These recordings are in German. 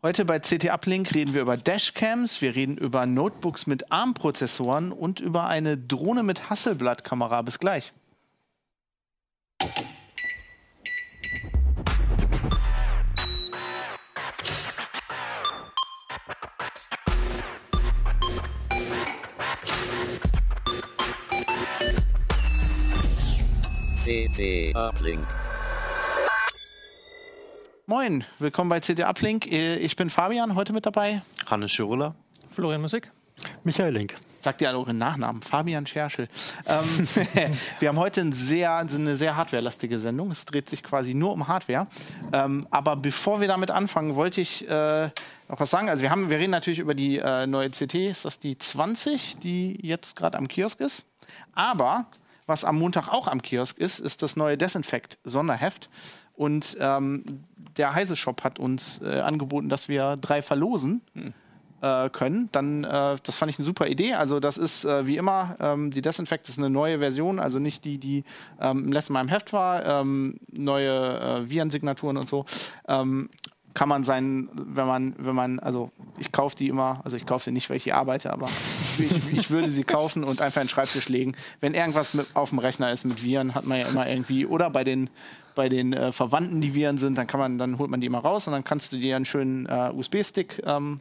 Heute bei CT Uplink reden wir über Dashcams, wir reden über Notebooks mit ARM-Prozessoren und über eine Drohne mit Hasselblatt-Kamera. Bis gleich. CT Uplink. Moin, willkommen bei CT Uplink. Ich bin Fabian, heute mit dabei. Hannes Schirula. Florian Musik. Michael Link. Sagt ihr alle euren Nachnamen? Fabian Scherschel. Ähm, wir haben heute ein sehr, eine sehr hardwarelastige Sendung. Es dreht sich quasi nur um Hardware. Ähm, aber bevor wir damit anfangen, wollte ich äh, noch was sagen. Also wir, haben, wir reden natürlich über die äh, neue CT. Ist das die 20, die jetzt gerade am Kiosk ist? Aber was am Montag auch am Kiosk ist, ist das neue Desinfekt-Sonderheft. Und ähm, der Heise Shop hat uns äh, angeboten, dass wir drei verlosen. Hm. Äh, können, dann äh, das fand ich eine super Idee. Also das ist äh, wie immer, ähm, die Desinfect ist eine neue Version, also nicht die, die ähm, im letzten Mal im Heft war, ähm, neue äh, Virensignaturen und so. Ähm, kann man sein, wenn man, wenn man, also ich kaufe die immer, also ich kaufe sie nicht, weil ich hier arbeite, aber ich, ich, würde sie kaufen und einfach in den Schreibtisch legen. Wenn irgendwas mit, auf dem Rechner ist mit Viren, hat man ja immer irgendwie, oder bei den, bei den äh, Verwandten, die Viren sind, dann kann man, dann holt man die immer raus und dann kannst du dir einen schönen äh, USB-Stick ähm,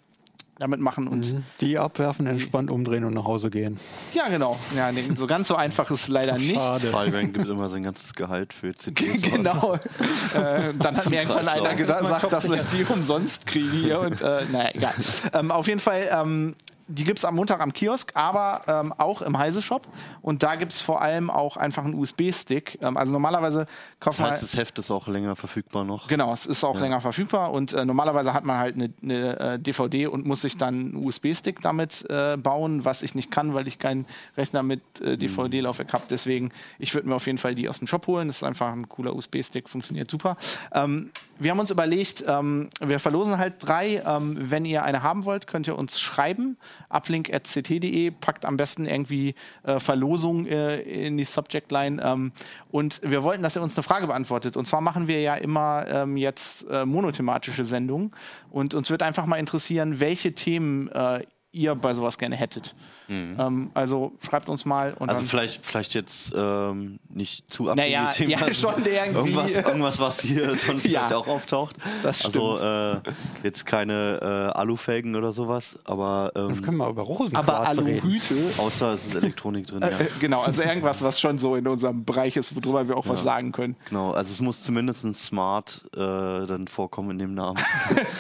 damit machen und mhm. die abwerfen, entspannt umdrehen und nach Hause gehen. Ja, genau. Ja, nee, so ganz so einfach ist es leider nicht. Schade. Gibt immer sein ganzes Gehalt für CDs. genau. äh, dann hat mir irgendwann einer gesagt, dass wir sie umsonst kriegen hier und äh, naja, egal. Ähm, auf jeden Fall ähm, die gibt es am Montag am Kiosk, aber ähm, auch im Heise-Shop. Und da gibt es vor allem auch einfach einen USB-Stick. Ähm, also normalerweise kauft man. Das heißt, das Heft ist auch länger verfügbar noch. Genau, es ist auch ja. länger verfügbar. Und äh, normalerweise hat man halt eine, eine äh, DVD und muss sich dann einen USB-Stick damit äh, bauen, was ich nicht kann, weil ich keinen Rechner mit äh, DVD-Laufwerk habe. Deswegen, ich würde mir auf jeden Fall die aus dem Shop holen. Das ist einfach ein cooler USB-Stick, funktioniert super. Ähm, wir haben uns überlegt, ähm, wir verlosen halt drei. Ähm, wenn ihr eine haben wollt, könnt ihr uns schreiben. uplink.ct.de, packt am besten irgendwie äh, Verlosung äh, in die Subject Line. Ähm, und wir wollten, dass ihr uns eine Frage beantwortet. Und zwar machen wir ja immer ähm, jetzt äh, monothematische Sendungen. Und uns wird einfach mal interessieren, welche Themen äh, ihr bei sowas gerne hättet. Mhm. Ähm, also schreibt uns mal. also vielleicht, vielleicht jetzt ähm, nicht zu abhängige naja, Themen. Ja, schon irgendwie. Irgendwas, irgendwas, was hier sonst ja, vielleicht auch auftaucht. Das also äh, jetzt keine äh, Alufelgen oder sowas, aber ähm, das können wir über Aber Aluhüte. Außer es ist Elektronik drin. ja. Äh, genau, also irgendwas, was schon so in unserem Bereich ist, worüber wir auch ja. was sagen können. Genau, also es muss zumindest ein Smart äh, dann vorkommen in dem Namen.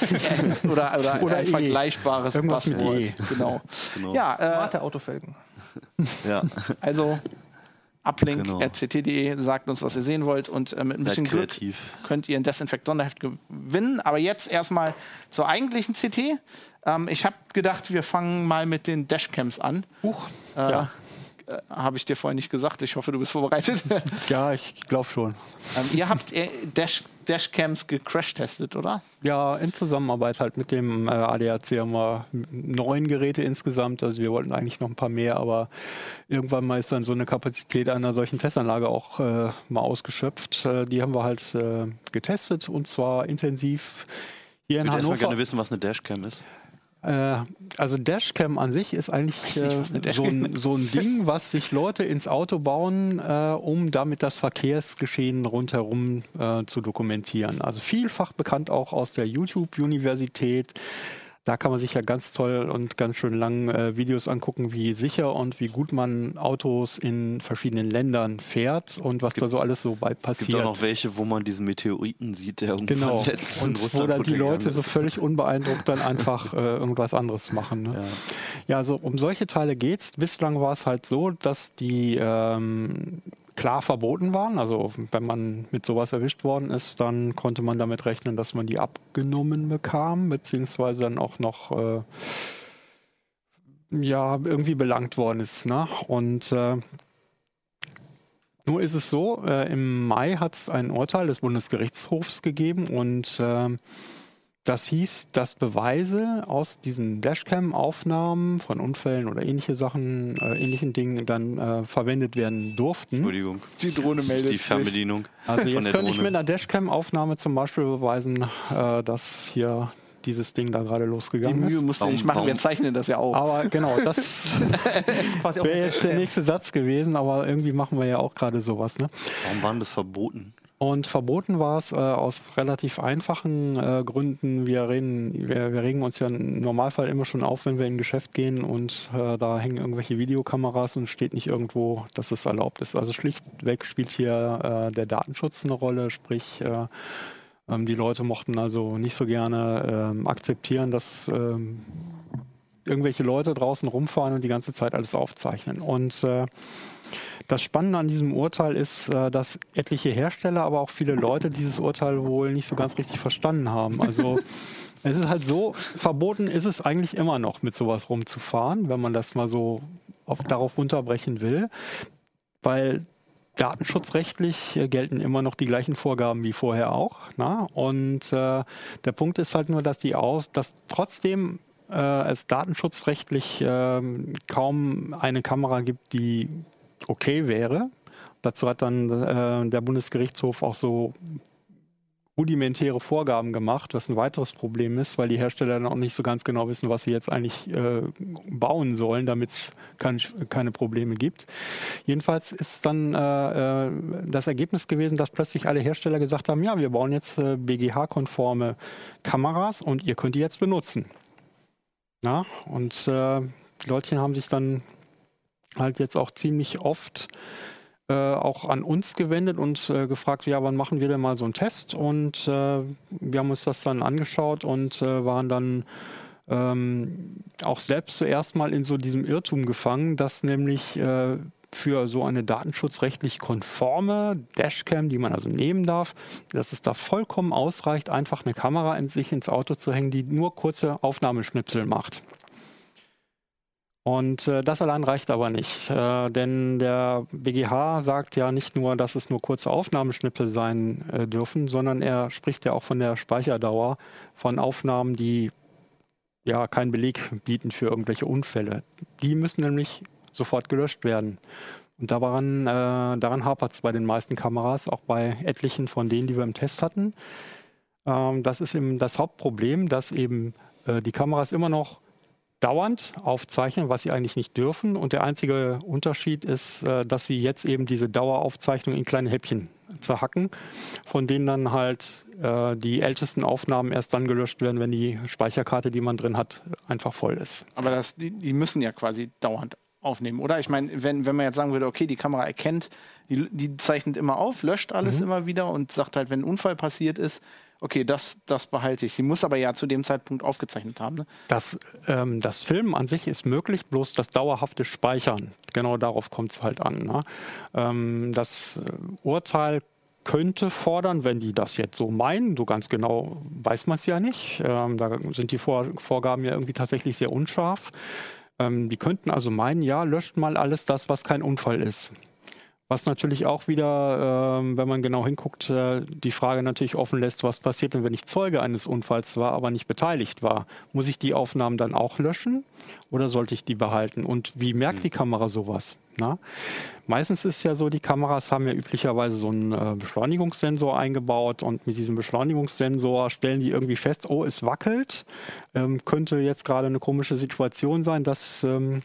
oder, oder, oder ein e. vergleichbares Irgendwas Passwort. Mit e. Genau. genau. Ja, äh, Smarte Autofelgen. ja. Also uplink genau. sagt uns, was ihr sehen wollt und äh, mit ein bisschen Glück könnt ihr ein Desinfekt-Sonderheft gewinnen. Aber jetzt erstmal zur eigentlichen CT. Ähm, ich habe gedacht, wir fangen mal mit den Dashcams an. Huch. Äh, ja. Äh, habe ich dir vorhin nicht gesagt. Ich hoffe, du bist vorbereitet. ja, ich glaube schon. Ähm, ihr habt äh, Dash, Dashcams gecrash-testet, oder? Ja, in Zusammenarbeit halt mit dem äh, ADAC haben wir neun Geräte insgesamt. Also wir wollten eigentlich noch ein paar mehr, aber irgendwann mal ist dann so eine Kapazität einer solchen Testanlage auch äh, mal ausgeschöpft. Äh, die haben wir halt äh, getestet und zwar intensiv hier in ich würde Hannover. Ich gerne wissen, was eine Dashcam ist. Äh, also Dashcam an sich ist eigentlich nicht, äh, so, ein, so, ein, Ding, was sich Leute ins Auto bauen, äh, um damit das Verkehrsgeschehen rundherum äh, zu dokumentieren. Also vielfach bekannt auch aus der YouTube-Universität. Da kann man sich ja ganz toll und ganz schön lang äh, Videos angucken, wie sicher und wie gut man Autos in verschiedenen Ländern fährt und was gibt, da so alles so bei passiert. Es gibt auch noch welche, wo man diesen Meteoriten sieht, der irgendwann genau. letztens und in wo dann die Leute ist. so völlig unbeeindruckt dann einfach äh, irgendwas anderes machen. Ne? Ja. ja, also um solche Teile geht's. Bislang war es halt so, dass die ähm, klar verboten waren. Also wenn man mit sowas erwischt worden ist, dann konnte man damit rechnen, dass man die abgenommen bekam, beziehungsweise dann auch noch äh, ja irgendwie belangt worden ist. Ne? Und äh, nur ist es so, äh, im Mai hat es ein Urteil des Bundesgerichtshofs gegeben und äh, das hieß, dass Beweise aus diesen Dashcam-Aufnahmen von Unfällen oder ähnliche Sachen, äh, ähnlichen Dingen dann äh, verwendet werden durften. Entschuldigung. Die Drohne meldet Die Fernbedienung. Also jetzt könnte ich mit einer Dashcam-Aufnahme zum Beispiel beweisen, äh, dass hier dieses Ding da gerade losgegangen ist. Die Mühe musst du nicht machen, wir zeichnen das ja auch. Aber genau, das wäre jetzt der nächste Satz gewesen, aber irgendwie machen wir ja auch gerade sowas. Ne? Warum waren das verboten? Und verboten war es äh, aus relativ einfachen äh, Gründen. Wir reden, wir, wir, regen uns ja im Normalfall immer schon auf, wenn wir in ein Geschäft gehen und äh, da hängen irgendwelche Videokameras und steht nicht irgendwo, dass es erlaubt ist. Also schlichtweg spielt hier äh, der Datenschutz eine Rolle, sprich äh, ähm, die Leute mochten also nicht so gerne ähm, akzeptieren, dass ähm, irgendwelche Leute draußen rumfahren und die ganze Zeit alles aufzeichnen. Und äh, das Spannende an diesem Urteil ist, äh, dass etliche Hersteller, aber auch viele Leute dieses Urteil wohl nicht so ganz richtig verstanden haben. Also es ist halt so, verboten ist es eigentlich immer noch, mit sowas rumzufahren, wenn man das mal so auf, darauf runterbrechen will. Weil datenschutzrechtlich äh, gelten immer noch die gleichen Vorgaben wie vorher auch. Na? Und äh, der Punkt ist halt nur, dass die aus, dass trotzdem äh, es datenschutzrechtlich äh, kaum eine Kamera gibt, die okay wäre. Dazu hat dann äh, der Bundesgerichtshof auch so rudimentäre Vorgaben gemacht, was ein weiteres Problem ist, weil die Hersteller dann auch nicht so ganz genau wissen, was sie jetzt eigentlich äh, bauen sollen, damit es kein, keine Probleme gibt. Jedenfalls ist dann äh, äh das Ergebnis gewesen, dass plötzlich alle Hersteller gesagt haben, ja, wir bauen jetzt äh, BGH-konforme Kameras und ihr könnt die jetzt benutzen. Ja, und äh, die Leute haben sich dann halt jetzt auch ziemlich oft äh, auch an uns gewendet und äh, gefragt, ja, wann machen wir denn mal so einen Test? Und äh, wir haben uns das dann angeschaut und äh, waren dann ähm, auch selbst zuerst mal in so diesem Irrtum gefangen, dass nämlich äh, für so eine datenschutzrechtlich konforme Dashcam, die man also nehmen darf, dass es da vollkommen ausreicht, einfach eine Kamera in sich ins Auto zu hängen, die nur kurze Aufnahmeschnipsel macht. Und äh, das allein reicht aber nicht, äh, denn der BGH sagt ja nicht nur, dass es nur kurze Aufnahmeschnipsel sein äh, dürfen, sondern er spricht ja auch von der Speicherdauer von Aufnahmen, die ja keinen Beleg bieten für irgendwelche Unfälle. Die müssen nämlich sofort gelöscht werden. Und daran, äh, daran hapert es bei den meisten Kameras, auch bei etlichen von denen, die wir im Test hatten. Ähm, das ist eben das Hauptproblem, dass eben äh, die Kameras immer noch dauernd aufzeichnen, was sie eigentlich nicht dürfen. Und der einzige Unterschied ist, äh, dass sie jetzt eben diese Daueraufzeichnung in kleine Häppchen zerhacken, von denen dann halt äh, die ältesten Aufnahmen erst dann gelöscht werden, wenn die Speicherkarte, die man drin hat, einfach voll ist. Aber das, die, die müssen ja quasi dauernd aufnehmen, oder? Ich meine, wenn, wenn man jetzt sagen würde, okay, die Kamera erkennt, die, die zeichnet immer auf, löscht alles mhm. immer wieder und sagt halt, wenn ein Unfall passiert ist, okay, das, das behalte ich. Sie muss aber ja zu dem Zeitpunkt aufgezeichnet haben. Ne? Das, ähm, das Filmen an sich ist möglich, bloß das dauerhafte Speichern, genau darauf kommt es halt an. Ne? Ähm, das äh, Urteil könnte fordern, wenn die das jetzt so meinen, so ganz genau weiß man es ja nicht. Ähm, da sind die Vor Vorgaben ja irgendwie tatsächlich sehr unscharf. Ähm, die könnten also meinen, ja, löscht mal alles das, was kein Unfall ist. Was natürlich auch wieder, äh, wenn man genau hinguckt, äh, die Frage natürlich offen lässt, was passiert denn, wenn ich Zeuge eines Unfalls war, aber nicht beteiligt war? Muss ich die Aufnahmen dann auch löschen oder sollte ich die behalten? Und wie merkt die Kamera sowas? Na? Meistens ist es ja so, die Kameras haben ja üblicherweise so einen äh, Beschleunigungssensor eingebaut und mit diesem Beschleunigungssensor stellen die irgendwie fest, oh, es wackelt. Ähm, könnte jetzt gerade eine komische Situation sein, dass ähm,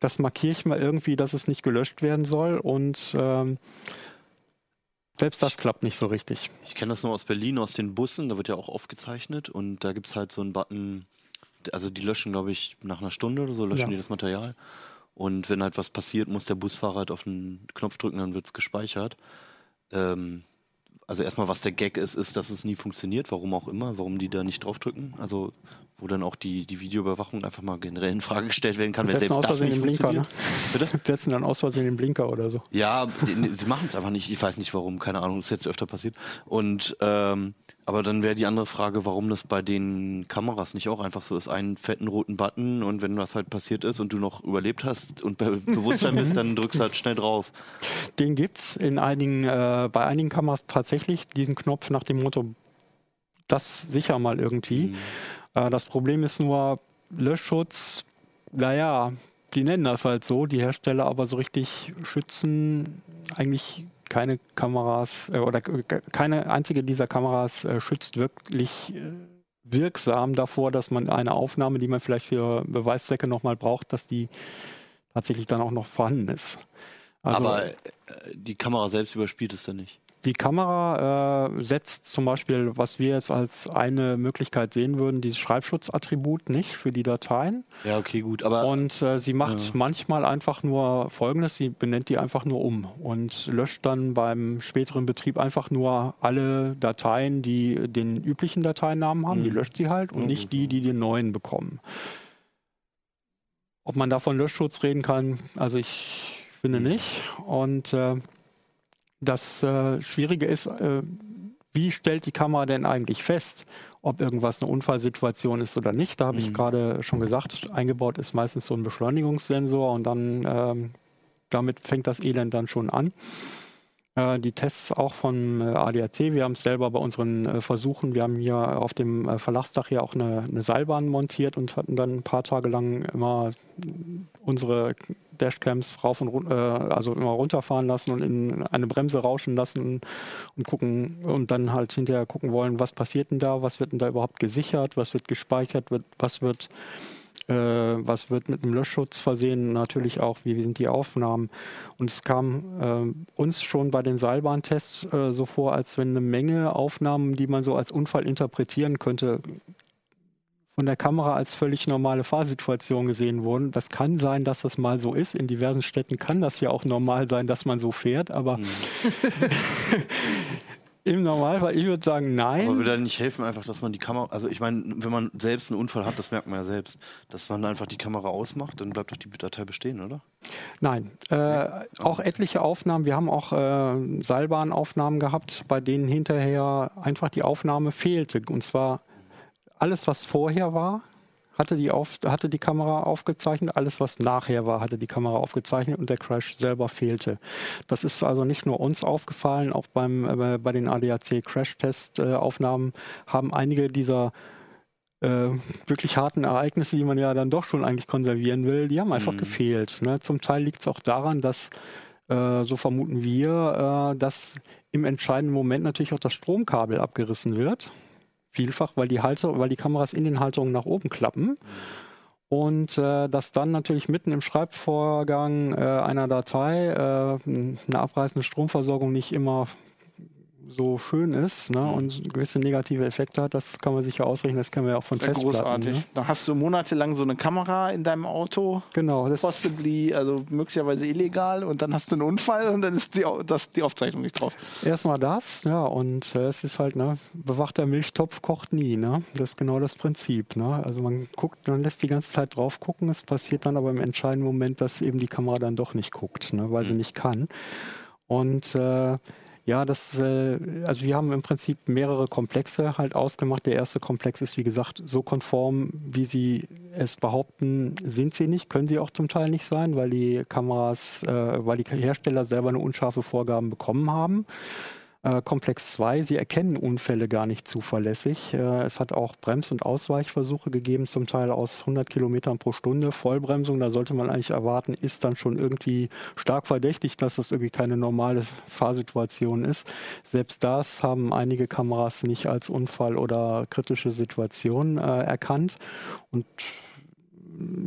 das markiere ich mal irgendwie, dass es nicht gelöscht werden soll und ähm, selbst das klappt nicht so richtig. Ich kenne das nur aus Berlin, aus den Bussen, da wird ja auch aufgezeichnet und da gibt es halt so einen Button, also die löschen, glaube ich, nach einer Stunde oder so, löschen ja. die das Material. Und wenn halt was passiert, muss der Busfahrer halt auf den Knopf drücken, dann wird es gespeichert. Ähm, also erstmal, was der Gag ist, ist, dass es nie funktioniert, warum auch immer, warum die da nicht draufdrücken. Also wo dann auch die, die Videoüberwachung einfach mal generell in Frage gestellt werden kann, wenn selbst das nicht Blinker, ne? Bitte? Setzen dann aus Versehen den Blinker oder so. Ja, sie machen es einfach nicht. Ich weiß nicht warum, keine Ahnung, ist jetzt öfter passiert. Und ähm, aber dann wäre die andere Frage, warum das bei den Kameras nicht auch einfach so ist, einen fetten roten Button und wenn was halt passiert ist und du noch überlebt hast und bei Bewusstsein bist, dann drückst du halt schnell drauf. Den gibt's in einigen, äh, bei einigen Kameras tatsächlich diesen Knopf nach dem Motto, das sicher mal irgendwie. Mhm. Äh, das Problem ist nur, Löschschutz, naja, die nennen das halt so, die Hersteller aber so richtig schützen eigentlich keine Kameras äh, oder keine einzige dieser Kameras äh, schützt wirklich äh, wirksam davor, dass man eine Aufnahme, die man vielleicht für Beweiszwecke nochmal braucht, dass die tatsächlich dann auch noch vorhanden ist. Also, Aber äh, die Kamera selbst überspielt es dann nicht. Die Kamera äh, setzt zum Beispiel, was wir jetzt als eine Möglichkeit sehen würden, dieses Schreibschutzattribut nicht für die Dateien. Ja, okay, gut. Aber und äh, sie macht ja. manchmal einfach nur Folgendes: Sie benennt die einfach nur um und löscht dann beim späteren Betrieb einfach nur alle Dateien, die den üblichen Dateinamen haben. Mhm. Die löscht sie halt und mhm. nicht die, die den neuen bekommen. Ob man da von Löschschutz reden kann, also ich finde mhm. nicht. Und äh, das äh, Schwierige ist, äh, wie stellt die Kamera denn eigentlich fest, ob irgendwas eine Unfallsituation ist oder nicht? Da habe mhm. ich gerade schon gesagt, eingebaut ist meistens so ein Beschleunigungssensor und dann ähm, damit fängt das Elend dann schon an. Äh, die Tests auch von äh, ADAC, wir haben es selber bei unseren äh, Versuchen, wir haben hier auf dem Verlagsdach hier auch eine, eine Seilbahn montiert und hatten dann ein paar Tage lang immer unsere Dashcams rauf und runter, also immer runterfahren lassen und in eine Bremse rauschen lassen und gucken und dann halt hinterher gucken wollen, was passiert denn da, was wird denn da überhaupt gesichert, was wird gespeichert, was wird äh, was wird mit einem Löschschutz versehen, natürlich auch, wie sind die Aufnahmen. Und es kam äh, uns schon bei den Seilbahntests äh, so vor, als wenn eine Menge Aufnahmen, die man so als Unfall interpretieren könnte, von der Kamera als völlig normale Fahrsituation gesehen wurden. Das kann sein, dass das mal so ist. In diversen Städten kann das ja auch normal sein, dass man so fährt, aber mhm. im Normalfall, ich würde sagen, nein. Aber würde dann nicht helfen, einfach, dass man die Kamera, also ich meine, wenn man selbst einen Unfall hat, das merkt man ja selbst, dass man einfach die Kamera ausmacht, dann bleibt doch die Datei bestehen, oder? Nein, äh, auch etliche Aufnahmen, wir haben auch äh, Seilbahnaufnahmen gehabt, bei denen hinterher einfach die Aufnahme fehlte. Und zwar alles, was vorher war, hatte die, auf, hatte die Kamera aufgezeichnet. Alles, was nachher war, hatte die Kamera aufgezeichnet und der Crash selber fehlte. Das ist also nicht nur uns aufgefallen, auch beim, äh, bei den ADAC Crash-Test-Aufnahmen haben einige dieser äh, wirklich harten Ereignisse, die man ja dann doch schon eigentlich konservieren will, die haben einfach mhm. gefehlt. Ne? Zum Teil liegt es auch daran, dass, äh, so vermuten wir, äh, dass im entscheidenden Moment natürlich auch das Stromkabel abgerissen wird vielfach, weil die Halter, weil die Kameras in den Halterungen nach oben klappen. Und äh, dass dann natürlich mitten im Schreibvorgang äh, einer Datei äh, eine abreißende Stromversorgung nicht immer so schön ist ne, mhm. und gewisse negative Effekte hat, das kann man sich ja ausrechnen, das kennen wir ja auch von Sehr Festplatten. Großartig. Ne? Da hast du monatelang so eine Kamera in deinem Auto. Genau. Das possibly, also möglicherweise illegal und dann hast du einen Unfall und dann ist die, das, die Aufzeichnung nicht drauf. Erstmal das, ja, und äh, es ist halt, ne, bewachter Milchtopf kocht nie, ne? Das ist genau das Prinzip, ne? Also man guckt, man lässt die ganze Zeit drauf gucken, es passiert dann aber im entscheidenden Moment, dass eben die Kamera dann doch nicht guckt, ne, weil mhm. sie nicht kann. Und äh, ja, das, äh, also wir haben im Prinzip mehrere Komplexe halt ausgemacht. Der erste Komplex ist, wie gesagt, so konform, wie Sie es behaupten, sind sie nicht, können sie auch zum Teil nicht sein, weil die Kameras, äh, weil die Hersteller selber eine unscharfe Vorgaben bekommen haben. Äh, Komplex 2, sie erkennen Unfälle gar nicht zuverlässig. Äh, es hat auch Brems- und Ausweichversuche gegeben, zum Teil aus 100 Kilometern pro Stunde. Vollbremsung, da sollte man eigentlich erwarten, ist dann schon irgendwie stark verdächtig, dass das irgendwie keine normale Fahrsituation ist. Selbst das haben einige Kameras nicht als Unfall oder kritische Situation äh, erkannt. Und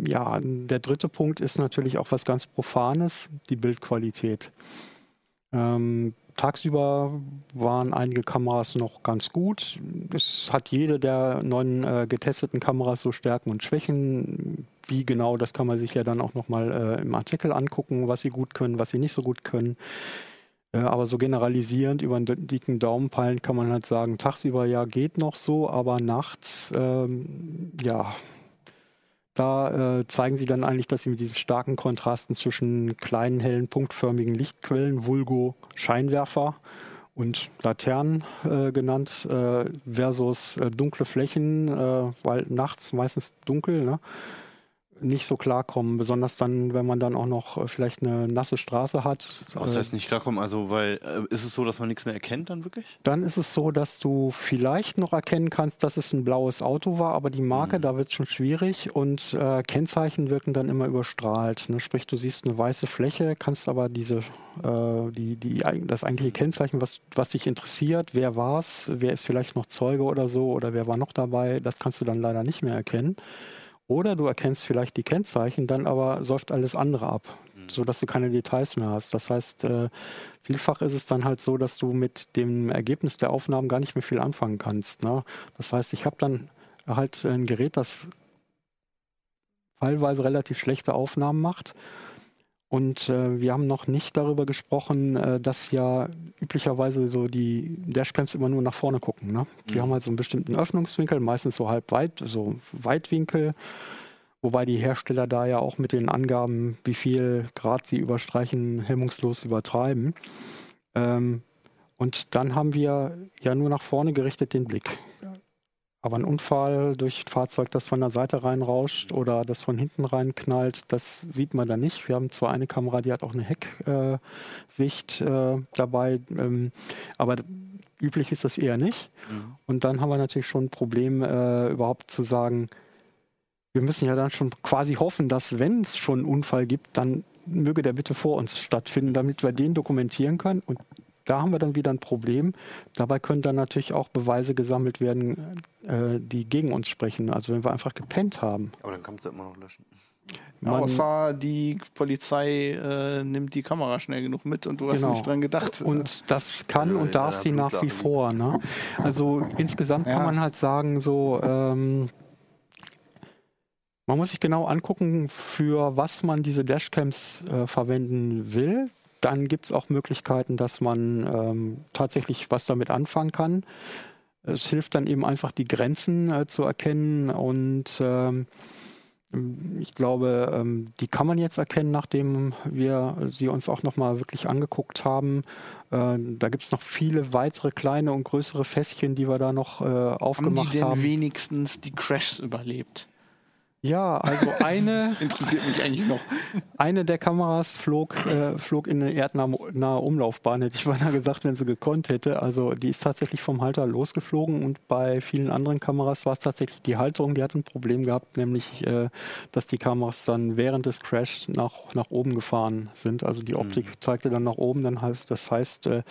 ja, der dritte Punkt ist natürlich auch was ganz Profanes, die Bildqualität. Ähm, Tagsüber waren einige Kameras noch ganz gut. Es hat jede der neuen äh, getesteten Kameras so Stärken und Schwächen. Wie genau, das kann man sich ja dann auch nochmal äh, im Artikel angucken, was sie gut können, was sie nicht so gut können. Äh, aber so generalisierend über einen dicken Daumen peilen kann man halt sagen, tagsüber ja geht noch so, aber nachts, ähm, ja, da äh, zeigen sie dann eigentlich, dass sie mit diesen starken Kontrasten zwischen kleinen, hellen, punktförmigen Lichtquellen, Vulgo Scheinwerfer und Laternen äh, genannt, äh, versus äh, dunkle Flächen, äh, weil nachts meistens dunkel, ne? Nicht so klarkommen, besonders dann, wenn man dann auch noch äh, vielleicht eine nasse Straße hat. Was heißt nicht klarkommen? Also, weil äh, ist es so, dass man nichts mehr erkennt dann wirklich? Dann ist es so, dass du vielleicht noch erkennen kannst, dass es ein blaues Auto war, aber die Marke, mhm. da wird es schon schwierig und äh, Kennzeichen wirken dann immer überstrahlt. Ne? Sprich, du siehst eine weiße Fläche, kannst aber diese, äh, die, die, das eigentliche Kennzeichen, was, was dich interessiert, wer war es, wer ist vielleicht noch Zeuge oder so oder wer war noch dabei, das kannst du dann leider nicht mehr erkennen. Oder du erkennst vielleicht die Kennzeichen, dann aber säuft alles andere ab, mhm. sodass du keine Details mehr hast. Das heißt, äh, vielfach ist es dann halt so, dass du mit dem Ergebnis der Aufnahmen gar nicht mehr viel anfangen kannst. Ne? Das heißt, ich habe dann halt ein Gerät, das teilweise relativ schlechte Aufnahmen macht und äh, wir haben noch nicht darüber gesprochen, äh, dass ja üblicherweise so die Dashcams immer nur nach vorne gucken. Ne? Die mhm. haben halt so einen bestimmten Öffnungswinkel, meistens so halb weit, so Weitwinkel. Wobei die Hersteller da ja auch mit den Angaben, wie viel Grad sie überstreichen, hemmungslos übertreiben. Ähm, und dann haben wir ja nur nach vorne gerichtet den Blick. Aber ein Unfall durch ein Fahrzeug, das von der Seite reinrauscht oder das von hinten reinknallt, das sieht man da nicht. Wir haben zwar eine Kamera, die hat auch eine Hecksicht äh, äh, dabei, ähm, aber üblich ist das eher nicht. Mhm. Und dann haben wir natürlich schon ein Problem, äh, überhaupt zu sagen, wir müssen ja dann schon quasi hoffen, dass wenn es schon einen Unfall gibt, dann möge der bitte vor uns stattfinden, damit wir den dokumentieren können. Und da haben wir dann wieder ein Problem. Dabei können dann natürlich auch Beweise gesammelt werden, äh, die gegen uns sprechen. Also wenn wir einfach gepennt haben. Aber dann kannst du immer noch löschen. Man, Außer die Polizei äh, nimmt die Kamera schnell genug mit und du hast genau. nicht dran gedacht. Und das kann und darf sie nach wie vor. Ne? Also insgesamt ja. kann man halt sagen, so ähm, man muss sich genau angucken, für was man diese Dashcams äh, verwenden will dann gibt es auch Möglichkeiten, dass man ähm, tatsächlich was damit anfangen kann. Es hilft dann eben einfach, die Grenzen äh, zu erkennen und ähm, ich glaube, ähm, die kann man jetzt erkennen, nachdem wir sie uns auch nochmal wirklich angeguckt haben. Äh, da gibt es noch viele weitere kleine und größere Fässchen, die wir da noch äh, aufgemacht haben. Haben die denn haben. wenigstens die Crashs überlebt? Ja, also eine. Interessiert mich eigentlich noch. Eine der Kameras flog, äh, flog in eine erdnahe Umlaufbahn, hätte ich beinahe gesagt, wenn sie gekonnt hätte. Also die ist tatsächlich vom Halter losgeflogen und bei vielen anderen Kameras war es tatsächlich die Halterung, die hat ein Problem gehabt, nämlich, äh, dass die Kameras dann während des Crashs nach, nach oben gefahren sind. Also die Optik mhm. zeigte dann nach oben. Dann heißt, das heißt, äh,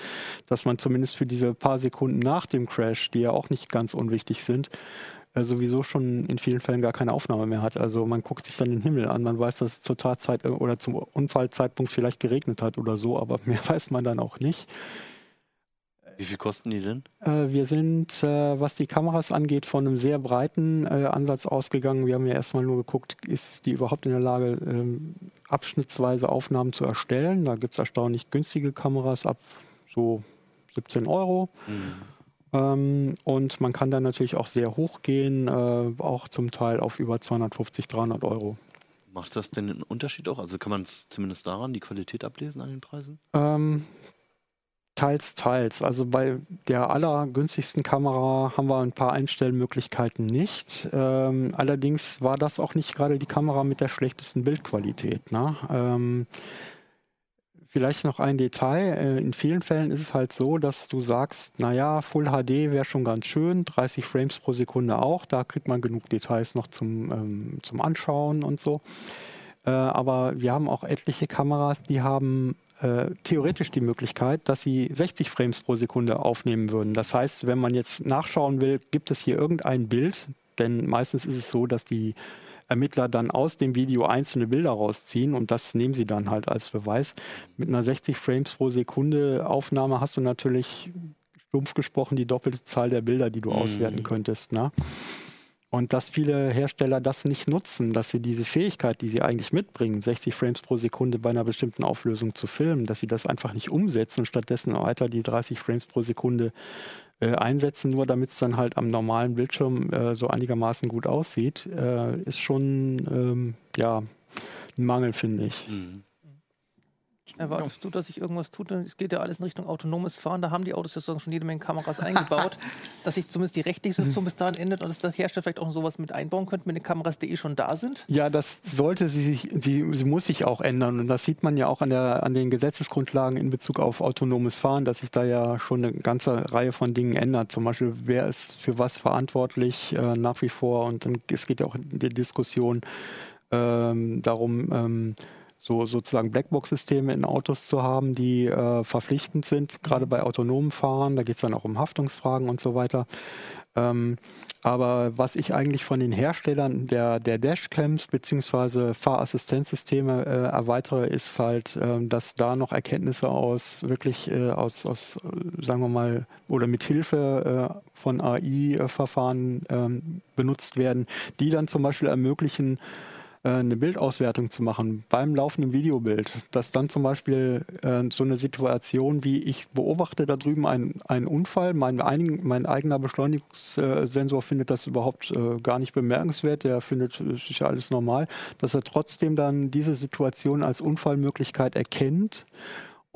dass man zumindest für diese paar Sekunden nach dem Crash, die ja auch nicht ganz unwichtig sind, äh, sowieso schon in vielen Fällen gar keine Aufnahme mehr hat. Also man guckt sich dann den Himmel an, man weiß, dass es zur Tatzeit äh, oder zum Unfallzeitpunkt vielleicht geregnet hat oder so, aber mehr weiß man dann auch nicht. Wie viel kosten die denn? Äh, wir sind, äh, was die Kameras angeht, von einem sehr breiten äh, Ansatz ausgegangen. Wir haben ja erstmal nur geguckt, ist die überhaupt in der Lage, ähm, abschnittsweise Aufnahmen zu erstellen. Da gibt es erstaunlich günstige Kameras ab so 17 Euro. Mhm. Ähm, und man kann dann natürlich auch sehr hoch gehen, äh, auch zum Teil auf über 250, 300 Euro. Macht das denn einen Unterschied auch? Also kann man es zumindest daran, die Qualität ablesen an den Preisen? Ähm, teils, teils. Also bei der allergünstigsten Kamera haben wir ein paar Einstellmöglichkeiten nicht. Ähm, allerdings war das auch nicht gerade die Kamera mit der schlechtesten Bildqualität. Ne? Vielleicht noch ein Detail. Äh, in vielen Fällen ist es halt so, dass du sagst, naja, Full HD wäre schon ganz schön, 30 Frames pro Sekunde auch. Da kriegt man genug Details noch zum, ähm, zum Anschauen und so. Äh, aber wir haben auch etliche Kameras, die haben äh, theoretisch die Möglichkeit, dass sie 60 Frames pro Sekunde aufnehmen würden. Das heißt, wenn man jetzt nachschauen will, gibt es hier irgendein Bild, denn meistens ist es so, dass die Ermittler dann aus dem Video einzelne Bilder rausziehen und das nehmen sie dann halt als Beweis. Mit einer 60 Frames pro Sekunde Aufnahme hast du natürlich stumpf gesprochen die doppelte Zahl der Bilder, die du mhm. auswerten könntest. Ne? Und dass viele Hersteller das nicht nutzen, dass sie diese Fähigkeit, die sie eigentlich mitbringen, 60 Frames pro Sekunde bei einer bestimmten Auflösung zu filmen, dass sie das einfach nicht umsetzen und stattdessen weiter die 30 Frames pro Sekunde äh, einsetzen, nur damit es dann halt am normalen Bildschirm äh, so einigermaßen gut aussieht, äh, ist schon ähm, ja, ein Mangel, finde ich. Mhm. Erwartest du, dass sich irgendwas tut? Es geht ja alles in Richtung autonomes Fahren. Da haben die Autos ja schon jede Menge Kameras eingebaut, dass sich zumindest die rechtliche Situation bis dahin ändert und dass der Hersteller vielleicht auch sowas mit einbauen könnte mit den Kameras, die eh schon da sind. Ja, das sollte sie sich, sie, sie muss sich auch ändern. Und das sieht man ja auch an, der, an den Gesetzesgrundlagen in Bezug auf autonomes Fahren, dass sich da ja schon eine ganze Reihe von Dingen ändert. Zum Beispiel, wer ist für was verantwortlich äh, nach wie vor. Und dann, es geht ja auch in der Diskussion ähm, darum, ähm, so sozusagen Blackbox-Systeme in Autos zu haben, die äh, verpflichtend sind, gerade bei autonomen Fahren. Da geht es dann auch um Haftungsfragen und so weiter. Ähm, aber was ich eigentlich von den Herstellern der, der Dashcams bzw. Fahrassistenzsysteme äh, erweitere, ist halt, äh, dass da noch Erkenntnisse aus wirklich äh, aus, aus, sagen wir mal, oder mit Hilfe äh, von AI-Verfahren ähm, benutzt werden, die dann zum Beispiel ermöglichen, eine Bildauswertung zu machen beim laufenden Videobild, dass dann zum Beispiel äh, so eine Situation wie ich beobachte da drüben einen, einen Unfall, mein, ein, mein eigener Beschleunigungssensor findet das überhaupt äh, gar nicht bemerkenswert, der findet, es ist ja alles normal, dass er trotzdem dann diese Situation als Unfallmöglichkeit erkennt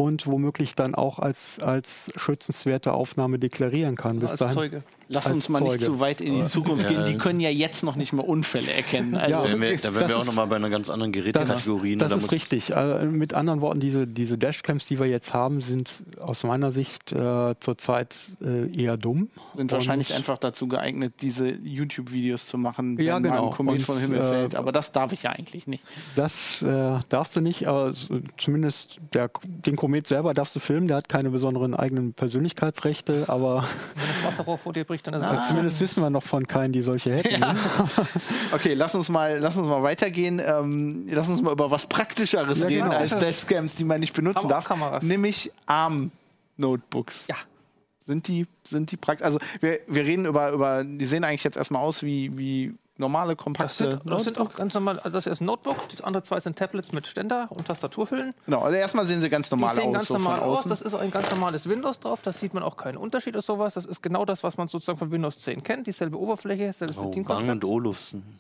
und womöglich dann auch als, als schützenswerte Aufnahme deklarieren kann. Bis als dahin. Zeuge. Lass uns mal Zeuge. nicht zu weit in die Zukunft gehen. Die können ja jetzt noch nicht mal Unfälle erkennen. Also ja, wir, da wären wir auch nochmal bei einer ganz anderen Gerätekategorie. Das, das ist richtig. Also mit anderen Worten, diese, diese Dashcams, die wir jetzt haben, sind aus meiner Sicht äh, zurzeit äh, eher dumm. Sind wahrscheinlich einfach dazu geeignet, diese YouTube-Videos zu machen, wenn ja, genau. mal ein Komet vom Himmel äh, fällt. Aber das darf ich ja eigentlich nicht. Das äh, darfst du nicht, aber zumindest der, den Komet selber darfst du filmen. Der hat keine besonderen eigenen Persönlichkeitsrechte, aber... Wenn das Wasserrohr vor dir bricht. Dann ist ah. Zumindest wissen wir noch von keinen, die solche hätten. Ja. okay, lass uns mal, lass uns mal weitergehen. Ähm, lass uns mal über was Praktischeres ja, reden genau. als Dashcams, die man nicht benutzen darf. Kameras. Nämlich ARM-Notebooks. Ja. Sind die, sind die praktisch? Also wir, wir reden über, über, die sehen eigentlich jetzt erstmal aus wie, wie normale, kompakte. Das sind, das sind auch ganz normal. Also das ist ein Notebook, das andere zwei sind Tablets mit Ständer und Tastaturhüllen. Genau, also erstmal sehen sie ganz normal die sehen aus. ganz so normal aus. Das ist ein ganz normales Windows drauf. Da sieht man auch keinen Unterschied oder sowas. Das ist genau das, was man sozusagen von Windows 10 kennt. Dieselbe Oberfläche, selbes oh, Bedienkonzept. Bang und Olufsen.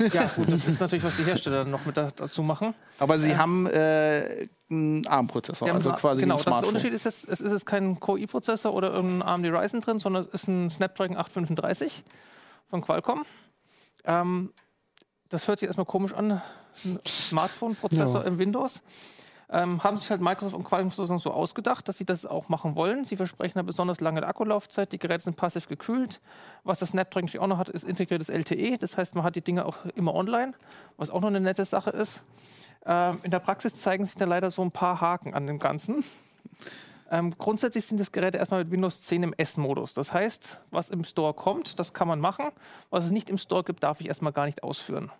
Ja, gut, das ist natürlich, was die Hersteller noch mit dazu machen. Aber sie äh, haben äh, einen ARM-Prozessor, also quasi Genau, das der Unterschied ist jetzt, es ist jetzt kein Core-i-Prozessor oder irgendein AMD Ryzen drin, sondern es ist ein Snapdragon 835 von Qualcomm. Ähm, das hört sich erstmal komisch an, ein Smartphone-Prozessor ja. im Windows. Ähm, haben sich halt Microsoft und Qualcomm sozusagen so ausgedacht, dass sie das auch machen wollen. Sie versprechen eine besonders lange Akkulaufzeit, die Geräte sind passiv gekühlt. Was das Snapdragon natürlich auch noch hat, ist integriertes LTE. Das heißt, man hat die Dinge auch immer online, was auch noch eine nette Sache ist. Ähm, in der Praxis zeigen sich da leider so ein paar Haken an dem Ganzen. Ähm, grundsätzlich sind das Geräte erstmal mit Windows 10 im S-Modus. Das heißt, was im Store kommt, das kann man machen. Was es nicht im Store gibt, darf ich erstmal gar nicht ausführen.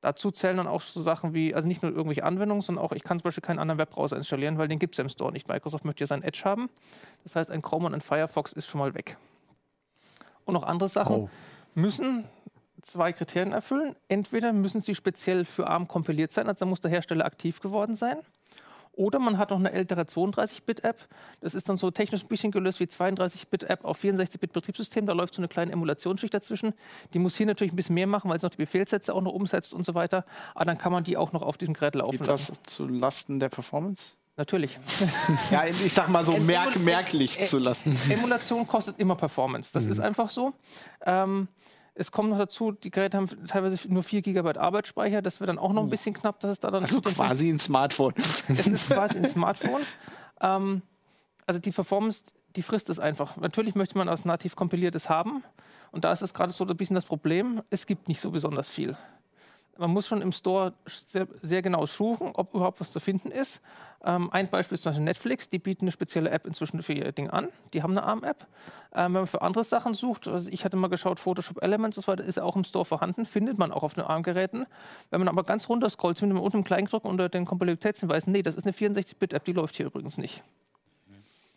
Dazu zählen dann auch so Sachen wie, also nicht nur irgendwelche Anwendungen, sondern auch, ich kann zum Beispiel keinen anderen Webbrowser installieren, weil den gibt es ja im Store nicht. Microsoft möchte ja sein Edge haben. Das heißt, ein Chrome und ein Firefox ist schon mal weg. Und noch andere Sachen oh. müssen zwei Kriterien erfüllen. Entweder müssen sie speziell für ARM kompiliert sein, also muss der Hersteller aktiv geworden sein. Oder man hat noch eine ältere 32-Bit-App. Das ist dann so technisch ein bisschen gelöst wie 32-Bit-App auf 64-Bit-Betriebssystem. Da läuft so eine kleine Emulationsschicht dazwischen. Die muss hier natürlich ein bisschen mehr machen, weil es noch die Befehlssätze auch noch umsetzt und so weiter. Aber dann kann man die auch noch auf diesem Gerät laufen Geht lassen. das zu Lasten der Performance? Natürlich. ja, ich sag mal so merk merklich zu lassen. Emulation kostet immer Performance. Das mhm. ist einfach so. Ähm, es kommt noch dazu, die Geräte haben teilweise nur 4 GB Arbeitsspeicher. Das wird dann auch noch ein bisschen knapp, dass es da dann. Also quasi ein Smartphone. Es ist quasi ein Smartphone. Ähm, also die Performance, die frisst es einfach. Natürlich möchte man was nativ kompiliertes haben. Und da ist es gerade so ein bisschen das Problem, es gibt nicht so besonders viel man muss schon im Store sehr, sehr, genau suchen, ob überhaupt was zu finden ist. Ähm, ein Beispiel ist zum Beispiel Netflix, die bieten eine spezielle App inzwischen für ihr Ding an. Die haben eine ARM-App. Ähm, wenn man für andere Sachen sucht, also ich hatte mal geschaut, Photoshop Elements, das ist auch im Store vorhanden, findet man auch auf den ARM-Geräten. Wenn man aber ganz runter scrollt, findet man unten im Kleingedruck unter den Kompatibilitätshinweisen, nee, das ist eine 64-Bit-App, die läuft hier übrigens nicht.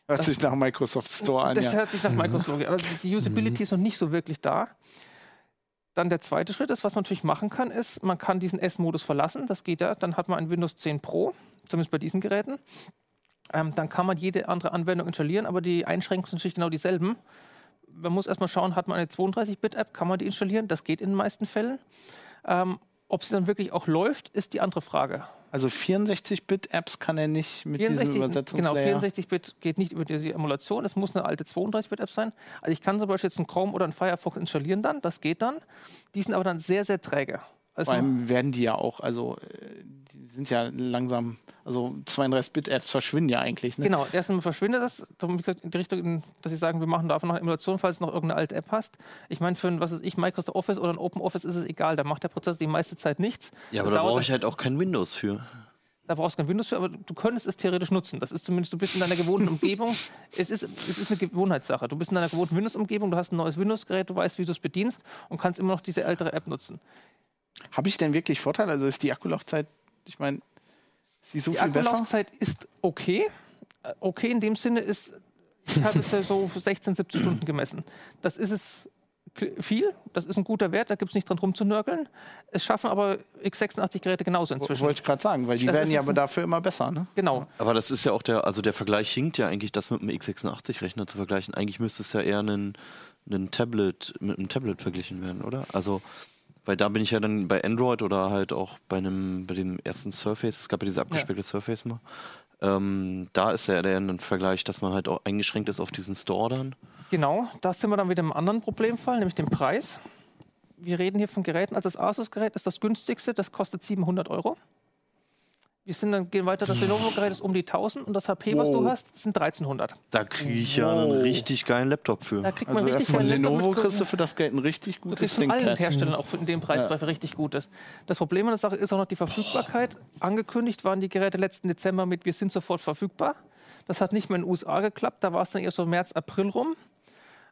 Hört sich nach Microsoft Store an. Das ja. hört sich nach Microsoft an. Also die Usability mhm. ist noch nicht so wirklich da. Dann der zweite Schritt ist, was man natürlich machen kann, ist, man kann diesen S-Modus verlassen. Das geht ja. Dann hat man ein Windows 10 Pro, zumindest bei diesen Geräten. Ähm, dann kann man jede andere Anwendung installieren, aber die Einschränkungen sind natürlich genau dieselben. Man muss erstmal schauen, hat man eine 32-Bit-App, kann man die installieren? Das geht in den meisten Fällen. Ähm, Ob sie dann wirklich auch läuft, ist die andere Frage. Also 64-Bit-Apps kann er nicht mit 64, diesem Übersetzungslayer. Genau, 64-Bit geht nicht über die Emulation. Es muss eine alte 32-Bit-App sein. Also ich kann zum Beispiel jetzt einen Chrome oder einen Firefox installieren dann, das geht dann. Die sind aber dann sehr, sehr träge. Also Vor allem werden die ja auch, also äh, die sind ja langsam, also 32-Bit-Apps verschwinden ja eigentlich. Ne? Genau, erstens verschwindet das, wie gesagt, in die Richtung, dass sie sagen, wir machen davon noch eine Emulation, falls du noch irgendeine alte App hast. Ich meine, für ein, was ist ich, Microsoft Office oder ein Open Office ist es egal, da macht der Prozess die meiste Zeit nichts. Ja, aber da brauche ich halt auch kein Windows für. Da brauchst du kein Windows für, aber du könntest es theoretisch nutzen. Das ist zumindest, du bist in deiner gewohnten Umgebung. Es ist, es ist eine Gewohnheitssache. Du bist in deiner gewohnten Windows-Umgebung, du hast ein neues Windows-Gerät, du weißt, wie du es bedienst und kannst immer noch diese ältere App nutzen. Habe ich denn wirklich Vorteile? Also ist die Akkulaufzeit, ich meine, ist die so die viel besser? Akkulaufzeit ist okay. Äh, Okay in dem Sinne ist, ich habe es ja so für 16, 17 Stunden gemessen. Das ist es viel, das ist ein guter Wert, da gibt es nicht dran rumzunörgeln. Es schaffen aber x86-Geräte genauso inzwischen. Wollte ich gerade sagen, weil die Das werden ja aber dafür immer besser, ne? Genau. Aber das ist ja auch der, also der Vergleich hinkt ja eigentlich, das mit einem x86-Rechner zu vergleichen. Eigentlich müsste es ja eher ein, ein Tablet, mit einem Tablet verglichen werden, oder? Also, weil da bin ich ja dann bei Android oder halt auch bei einem, bei dem ersten Surface, es gab ja diese abgespeckte Surface mal. Ähm, da ist ja der ein Vergleich, dass man halt auch eingeschränkt ist auf diesen Store dann. Genau, da sind wir dann wieder im anderen Problemfall, nämlich dem Preis. Wir reden hier von Geräten, also das Asus-Gerät ist das günstigste, das kostet 700 Euro. Wir sind dann, gehen weiter, das Lenovo-Gerät ist um die 1000 und das HP, was du Wow. hast, sind 1300. Da kriege ich ja einen richtig geilen Laptop für. Da kriegt Also man ja, richtig von geilen Laptop Lenovo mit- kriegst du für das Geld ein richtig Du gutes kriegst von allen. Herstellern auch in dem Preisbereich richtig Gutes. Das Problem an der Sache ist auch noch die Verfügbarkeit. Angekündigt waren die Geräte letzten Dezember mit Wir sind sofort verfügbar. Das hat nicht mehr in den USA geklappt. Da war es dann eher so März, April rum.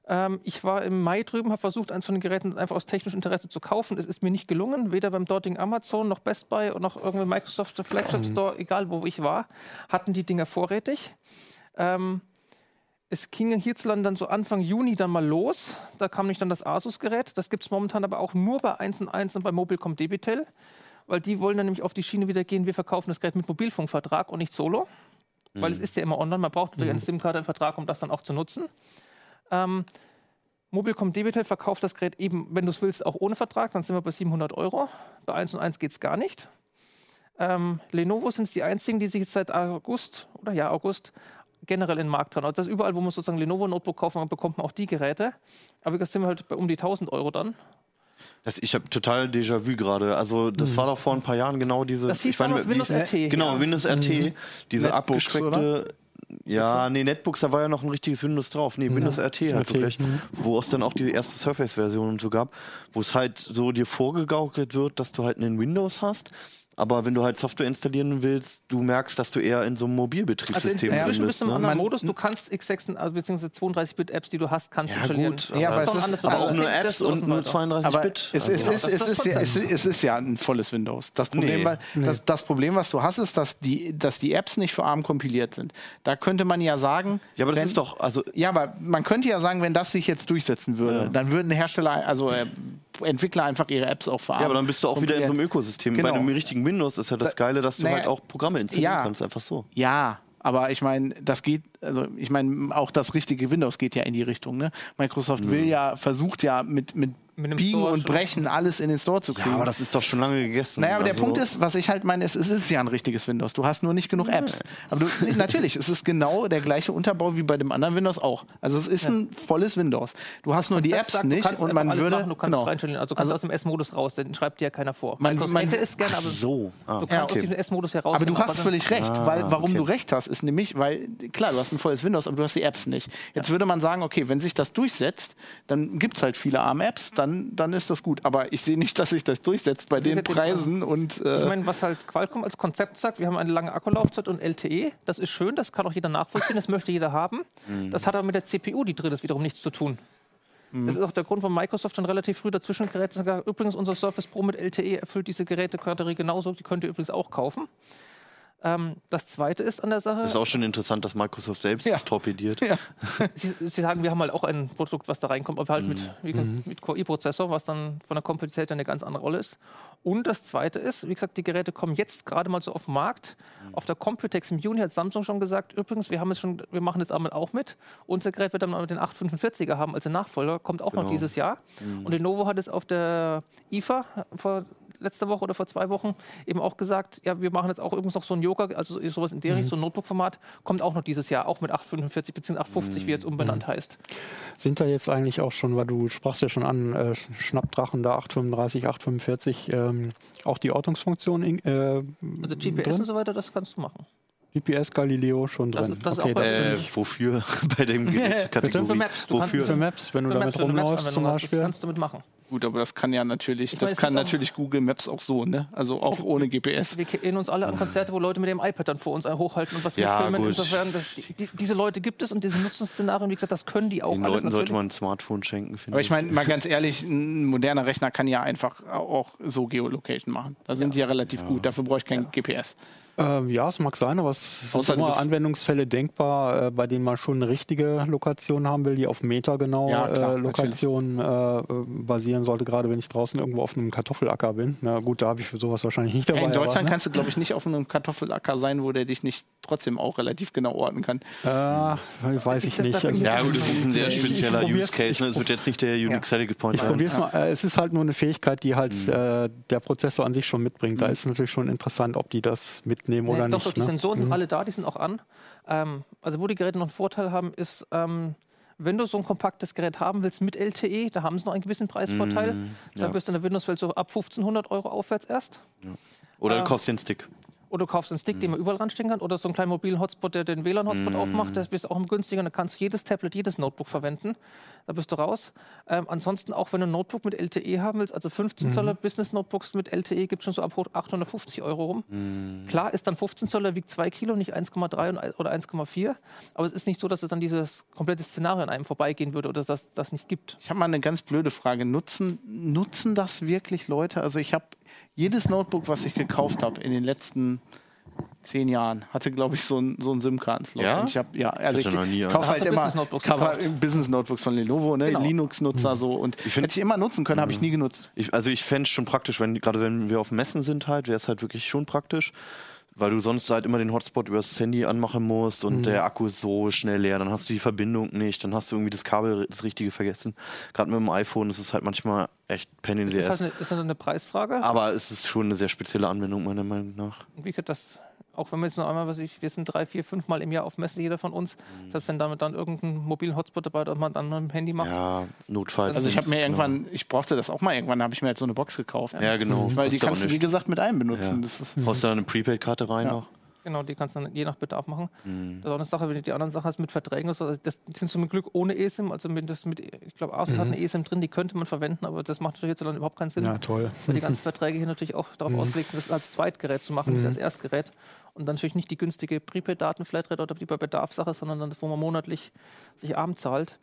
Ähm, ich war im Mai drüben, habe versucht, eins von den Geräten einfach aus technischem Interesse zu kaufen. Es ist mir nicht gelungen. Weder beim dortigen Amazon noch Best Buy noch irgendwie Microsoft Flagship Store, egal wo ich war, hatten die Dinger vorrätig. Ähm, es ging hierzulande dann so Anfang Juni dann mal los. Da kam nämlich dann das Asus-Gerät. Das gibt es momentan aber auch nur bei 1 und 1 und bei Mobilcom Debitel. Weil die wollen dann nämlich auf die Schiene wieder gehen, wir verkaufen das Gerät mit Mobilfunkvertrag und nicht solo. Weil es ist ja immer online, man braucht natürlich eine SIM-Karte, einen Vertrag, um das dann auch zu nutzen. Ähm, Mobilcom Debitel verkauft das Gerät eben, wenn du es willst, auch ohne Vertrag, dann sind wir bei 700 Euro. Bei 1 und 1 geht es gar nicht. Ähm, Lenovo sind es die einzigen, die sich jetzt seit August oder ja, August generell in den Markt hauen. Also das ist überall, wo man sozusagen Lenovo-Notebook kaufen kann, bekommt man auch die Geräte. Aber jetzt sind wir halt bei um die 1000 Euro dann. Das, ich habe total Déjà-vu gerade. Also, das war doch vor ein paar Jahren genau diese. Das hieß ich wie- Windows RT. Genau, Windows RT. Diese Netbooks, abgespeckte. Ja, nee, Netbooks, da war ja noch ein richtiges Windows drauf. Nee, Windows RT halt wirklich. Wo es dann auch die erste Surface-Version und so gab, wo es halt so dir vorgegaukelt wird, dass du halt einen Windows hast. Aber wenn du halt Software installieren willst, du merkst, dass du eher in so einem Also Mobilbetriebssystem inzwischen drin bist du im ne? anderen Modus. Du kannst x6, also beziehungsweise 32-Bit-Apps, die du hast, kannst du Ja, installieren. gut, Ja, aber Das es ein ist- anderes Aber auch nur Apps ist und nur weiter. 32 Aber Bit. es, Also- ist ja, es, ist ja ein volles Windows. Das Problem, Nee. weil, das, das Problem, was du hast, ist, dass die, dass die Apps nicht für ARM kompiliert sind. Da könnte man ja sagen. ja, aber das wenn, ist doch, also Ja, aber man könnte ja sagen, wenn das sich jetzt durchsetzen würde, Ja. dann würden Hersteller, also äh, Entwickler einfach ihre Apps auch ARM Ja, aber dann bist du auch wieder in so einem. Ökosystem. Genau. Bei einem richtigen Windows ist ja das Da- Geile, dass du naja, halt auch Programme installieren ja. kannst, einfach so. Ja, aber ich meine, das geht, also ich meine, auch das richtige Windows geht ja in die Richtung. Ne? Microsoft will ja, versucht ja mit, mit, Biegen Store und. Brechen alles in den Store zu kriegen. Ja, aber das ist doch schon lange gegessen. Naja, aber der Also- Punkt ist, was ich halt meine, ist, es ist ja ein richtiges Windows. Du hast nur nicht genug Apps. Aber du, natürlich, es ist genau der gleiche Unterbau wie bei dem anderen Windows auch. Also es ist ein volles Windows. Du hast nur die Apps sagt, nicht und man würde. machen, du kannst genau. frei installieren. Also du kannst Also- aus dem S-Modus raus, den schreibt dir ja keiner vor. Man- man- hätte es gerne, aber so. Ah, du kannst Ja, aus okay. dem S-Modus heraus. Aber du hast völlig recht, weil warum okay. du recht hast, ist nämlich, weil klar, du hast ein volles Windows, aber du hast die Apps nicht. Jetzt würde man sagen, okay, wenn sich das durchsetzt, dann gibt es halt viele ARM-Apps, dann, dann ist das gut. Aber ich sehe nicht, dass sich das durchsetzt bei den wird den- Preisen und äh, Ich meine, was halt Qualcomm als Konzept sagt, wir haben eine lange Akkulaufzeit und LTE, das ist schön, das kann auch jeder nachvollziehen, das möchte jeder haben. Das hat aber mit der CPU, die drin ist, wiederum nichts zu tun. Das ist auch der Grund, warum Microsoft schon relativ früh dazwischen gerät. Übrigens, unser Surface Pro mit LTE erfüllt diese Gerätekategorie genauso. Die könnt ihr übrigens auch kaufen. Ähm, das zweite ist an der Sache, Das ist auch schon interessant, dass Microsoft selbst Ja. das torpediert. Sie, Sie sagen, wir haben halt auch ein Produkt, was da reinkommt, aber halt mit, wie gesagt, Mhm. mit Core-i-Prozessor, was dann von der Komplexität eine ganz andere Rolle ist. Und das zweite ist, wie gesagt, die Geräte kommen jetzt gerade mal so auf den Markt. Mhm. Auf der Computex im Juni hat Samsung schon gesagt, übrigens, wir haben es schon, wir machen jetzt damit auch mit. Unser Gerät wird dann mal den 845er haben als den Nachfolger, kommt auch noch Genau. dieses Jahr. Und Lenovo hat es auf der IFA vor letzte Woche oder vor zwei Wochen eben auch gesagt, ja, wir machen jetzt auch übrigens noch so ein Yoga, also sowas in der Richtung, mhm. so ein Notebook-Format, kommt auch noch dieses Jahr, auch mit 845 bzw. 850, mhm. wie jetzt umbenannt mhm. heißt. Sind da jetzt eigentlich auch schon, weil du sprachst ja schon an, äh, Schnappdrachen da 835, 845, ähm, auch die Ortungsfunktion äh, Also GPS drin? und so weiter, das kannst du machen. GPS Galileo schon das drin. Ist, das okay, ist äh, wofür bei dem Gerät? Für Maps. Du wofür? Für Maps, wenn du damit Maps, rumläufst zum Beispiel. Das kannst du damit machen. Gut, aber das kann ja natürlich, ich das kann natürlich Google Maps auch so, ne? Also auch ohne GPS. Wir kennen uns alle an Konzerte, wo Leute mit dem iPad dann vor uns hochhalten und was ja, wir filmen. Gut. Insofern, das, die, diese Leute gibt es und diese Nutzungsszenarien, wie gesagt, das können die auch. Den Leuten sollte man ein Smartphone schenken, finde Aber ich meine, mal ganz ehrlich, ein moderner Rechner kann ja einfach auch so Geolocation machen. Da sind ja. die ja relativ ja. gut. Dafür brauche ich kein GPS. Äh, ja, es mag sein, aber es sind immer Anwendungsfälle denkbar, äh, bei denen man schon eine richtige Lokation haben will, die auf metergenau ja, äh, Lokationen äh, basieren sollte, gerade wenn ich draußen irgendwo auf einem Kartoffelacker bin. Na gut, da habe ich für sowas wahrscheinlich nicht dabei. in Deutschland aber, ne? kannst du, glaube ich, nicht auf einem Kartoffelacker sein, wo der dich nicht trotzdem auch relativ genau orten kann. Äh, weiß ich, ich nicht. Also, ja, gut, das ist ein sehr spezieller Use Case. Ne? Es wird jetzt nicht der Unique ja. Selling Point Ich probiere es mal. Äh, es ist halt nur eine Fähigkeit, die halt mhm. der Prozessor an sich schon mitbringt. Da mhm. ist es natürlich schon interessant, ob die das mitnehmen nee, oder doch, nicht. Doch, die ne? Sensoren sind mhm. alle da, die sind auch an. Ähm, also wo die Geräte noch einen Vorteil haben, ist, ähm, wenn du so ein kompaktes Gerät haben willst mit LTE, da haben sie noch einen gewissen Preisvorteil. Mm, ja. Da bist du in der Windows-Welt so ab 1500 Euro aufwärts erst. Ja. Oder du kaufst den Stick. Oder du kaufst einen Stick, mhm. den man überall ranstecken kann, oder so einen kleinen mobilen Hotspot, der den WLAN-Hotspot mhm. aufmacht. Das bist auch im günstiger. Dann kannst du jedes Tablet, jedes Notebook verwenden. Da bist du raus. Ähm, ansonsten, auch wenn du ein Notebook mit LTE haben willst, also 15 mhm. Zoller Business-Notebooks mit LTE gibt es schon so ab 850 Euro rum. Mhm. Klar ist dann 15 Zoller wiegt 2 Kilo, nicht 1,3 oder 1,4. Aber es ist nicht so, dass es dann dieses komplette Szenario an einem vorbeigehen würde oder dass das nicht gibt. Ich habe mal eine ganz blöde Frage. Nutzen, nutzen das wirklich Leute? Also ich habe jedes Notebook, was ich gekauft habe in den letzten zehn Jahren, hatte, glaube ich, so ein, so ein SIM-Karten-Slot. Ja? ich habe ja, also ich, ich kaufe halt immer Business-Notebooks von Lenovo, ne? Genau. Linux-Nutzer mhm. so. Und ich find, hätte ich immer nutzen können, habe ich mhm. nie genutzt. Ich, also ich fände es schon praktisch, wenn gerade wenn wir auf Messen sind halt, wäre es halt wirklich schon praktisch weil du sonst halt immer den Hotspot übers Handy anmachen musst und mhm. der Akku ist so schnell leer, dann hast du die Verbindung nicht, dann hast du irgendwie das Kabel, das Richtige vergessen. Gerade mit dem iPhone ist es halt manchmal echt Penny in the Ist das eine, ist das eine Preisfrage? Aber es ist schon eine sehr spezielle Anwendung, meiner Meinung nach. Wie geht das auch wenn wir jetzt noch einmal, was ich, wir sind drei, vier, fünf Mal im Jahr auf Messe, jeder von uns, mhm. selbst wenn damit dann irgendein mobilen Hotspot dabei ist, man dann mit dem Handy macht. Ja, notfalls. Also ich habe mir irgendwann, ich brauchte das auch mal irgendwann, habe ich mir halt so eine Box gekauft. Ja, genau. Weil die kannst du, wie gesagt, mit einem benutzen. Ja. Das ist Haust du da eine Prepaid-Karte rein ja. noch? Genau, die kannst du dann je nach Bedarf machen. Mhm. Das ist auch eine Sache, wenn du die anderen Sachen hast mit Verträgen, also das sind zum Glück ohne eSIM, also mit, das mit ich glaube, Asus mhm. hat eine eSIM drin, die könnte man verwenden, aber das macht natürlich jetzt überhaupt keinen Sinn. Ja, toll. Weil die ganzen Verträge hier natürlich auch darauf mhm. ausgelegt sind, das als Zweitgerät zu machen, nicht mhm. als Erstgerät und dann natürlich nicht die günstige Prepaid-Daten-Flatrate oder die bei Bedarfssache, sondern das, wo man monatlich sich arm zahlt.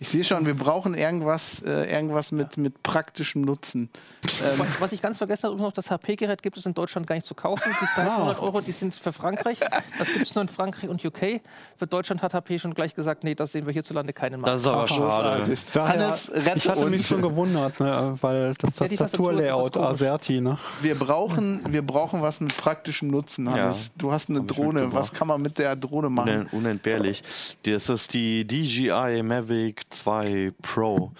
Ich sehe schon, wir brauchen irgendwas, äh, irgendwas mit, mit praktischem Nutzen. Was, was, ich ganz vergessen habe, noch das HP-Gerät gibt es in Deutschland gar nicht zu kaufen. Die 300 Euro, die sind für Frankreich. Das gibt es nur in Frankreich und UK. Für Deutschland hat HP schon gleich gesagt, nee, das sehen wir hierzulande keinen Markt. Das ist aber schade. Hannes, ich hatte mich schon gewundert, ne, weil das ja, Tastaturlayout Aserti. Ne? Wir, brauchen, wir brauchen was mit praktischem Nutzen, Hannes. Ja. Du hast eine Drohne. Was kann man mit der Drohne machen? Unentbehrlich. Das ist die DJI Mavic 2 Pro.